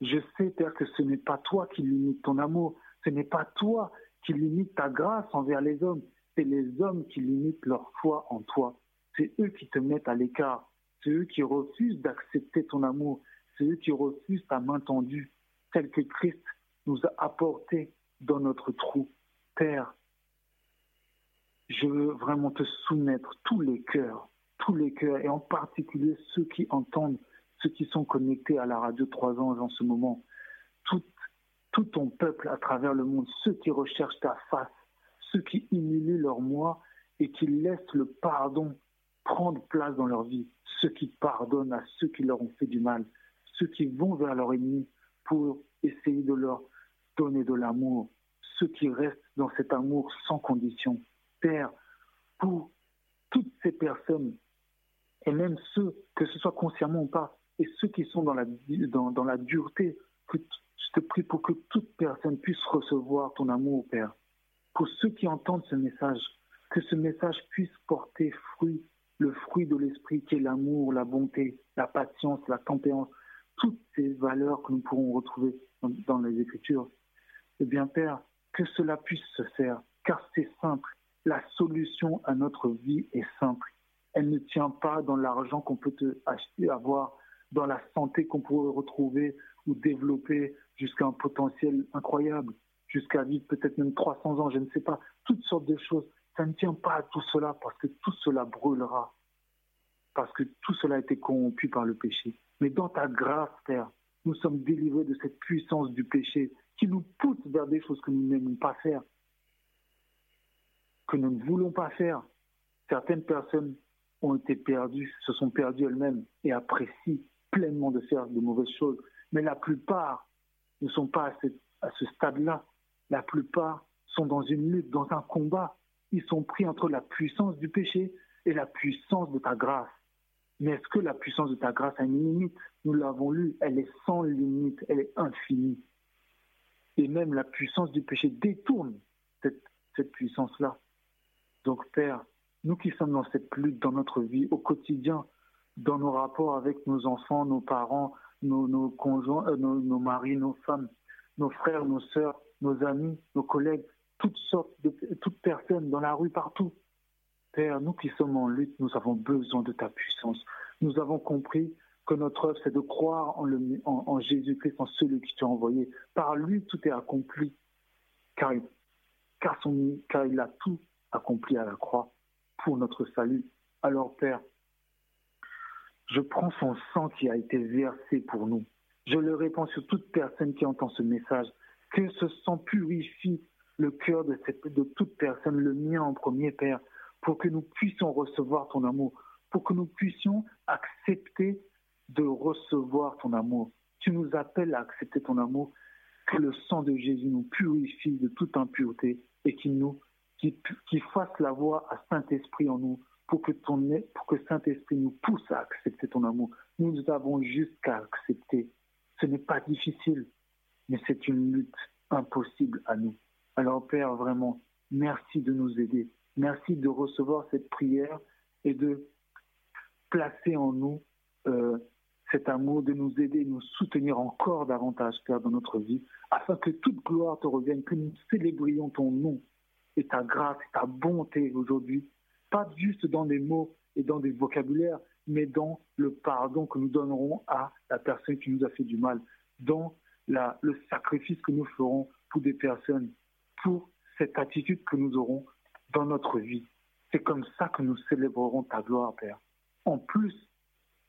Je sais, Père, que ce n'est pas toi qui limites ton amour, ce n'est pas toi qui limites ta grâce envers les hommes, c'est les hommes qui limitent leur foi en toi. C'est eux qui te mettent à l'écart, c'est eux qui refusent d'accepter ton amour, c'est eux qui refusent ta main tendue, tel que Christ nous a apporté dans notre trou. Père, je veux vraiment te soumettre tous les cœurs, tous les cœurs, et en particulier ceux qui entendent, ceux qui sont connectés à la radio Trois Anges en ce moment, tout, tout ton peuple à travers le monde, ceux qui recherchent ta face, ceux qui humilient leur moi et qui laissent le pardon prendre place dans leur vie, ceux qui pardonnent à ceux qui leur ont fait du mal, ceux qui vont vers leur ennemi pour essayer de leur donner de l'amour, ceux qui restent dans cet amour sans condition. Père, pour toutes ces personnes, et même ceux, que ce soit consciemment ou pas, et ceux qui sont dans la, dans, la dureté, je te prie pour que toute personne puisse recevoir ton amour, Père. Pour ceux qui entendent ce message, que ce message puisse porter fruit, le fruit de l'esprit qui est l'amour, la bonté, la patience, la tempérance, toutes ces valeurs que nous pourrons retrouver dans, les Écritures. Eh bien, Père, que cela puisse se faire, car c'est simple. La solution à notre vie est simple. Elle ne tient pas dans l'argent qu'on peut te acheter, avoir, dans la santé qu'on pourrait retrouver ou développer jusqu'à un potentiel incroyable jusqu'à vivre peut-être même 300 ans, je ne sais pas, toutes sortes de choses. Ça ne tient pas à tout cela parce que tout cela brûlera, parce que tout cela a été corrompu par le péché. Mais dans ta grâce, Père, nous sommes délivrés de cette puissance du péché qui nous pousse vers des choses que nous n'aimons pas faire, que nous ne voulons pas faire. Certaines personnes ont été perdues, se sont perdues elles-mêmes et apprécient pleinement de faire de mauvaises choses. Mais la plupart ne sont pas à ce stade-là la plupart sont dans une lutte, dans un combat. Ils sont pris entre la puissance du péché et la puissance de ta grâce. Mais est-ce que la puissance de ta grâce a une limite? Nous l'avons lu, elle est sans limite, elle est infinie. Et même la puissance du péché détourne cette, puissance-là. Donc Père, nous qui sommes dans cette lutte dans notre vie au quotidien, dans nos rapports avec nos enfants, nos parents, nos, conjoints, euh, nos maris, nos femmes, nos frères, nos sœurs, nos amis, nos collègues, toutes sortes de toutes personnes dans la rue, partout. Père, nous qui sommes en lutte, nous avons besoin de ta puissance. Nous avons compris que notre œuvre, c'est de croire en, Jésus-Christ, en celui qui t'a envoyé. Par lui, tout est accompli, car il a tout accompli à la croix pour notre salut. Alors, Père, je prends son sang qui a été versé pour nous. Je le répands sur toute personne qui entend ce message que ce sang purifie le cœur de, toute personne, le mien en premier, Père, pour que nous puissions recevoir ton amour, pour que nous puissions accepter de recevoir ton amour. Tu nous appelles à accepter ton amour, que le sang de Jésus nous purifie de toute impureté et qu'il nous fasse la voix à Saint-Esprit en nous pour que, ton, pour que Saint-Esprit nous pousse à accepter ton amour. Nous avons juste qu'à accepter. Ce n'est pas difficile mais c'est une lutte impossible à nous. Alors Père, vraiment, merci de nous aider. Merci de recevoir cette prière et de placer en nous euh, cet amour, de nous aider, nous soutenir encore davantage, Père, dans notre vie, afin que toute gloire te revienne, que nous célébrions ton nom et ta grâce ta bonté aujourd'hui, pas juste dans des mots et dans des vocabulaires, mais dans le pardon que nous donnerons à la personne qui nous a fait du mal, dans le sacrifice que nous ferons pour des personnes, pour cette attitude que nous aurons dans notre vie. C'est comme ça que nous célébrerons ta gloire, Père. En plus,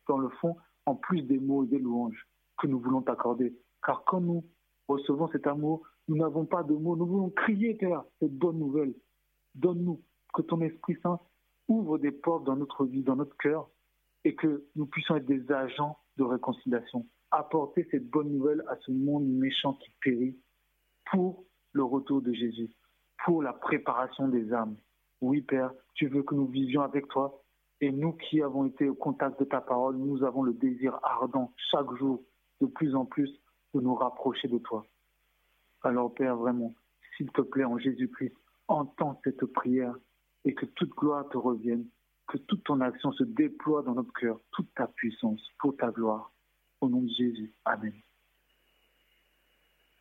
dans le fond, en plus des mots et des louanges que nous voulons t'accorder. Car quand nous recevons cet amour, nous n'avons pas de mots. Nous voulons crier, Père, cette bonne nouvelle. Donne-nous que ton Esprit Saint ouvre des portes dans notre vie, dans notre cœur, et que nous puissions être des agents de réconciliation. Apporter cette bonne nouvelle à ce monde méchant qui périt pour le retour de Jésus, pour la préparation des âmes. Oui, Père, tu veux que nous vivions avec toi. Et nous qui avons été au contact de ta parole, nous avons le désir ardent chaque jour, de plus en plus, de nous rapprocher de toi. Alors, Père, vraiment, s'il te plaît, en Jésus-Christ, entends cette prière et que toute gloire te revienne, que toute ton action se déploie dans notre cœur, toute ta puissance pour ta gloire. Au nom de Jésus. Amen.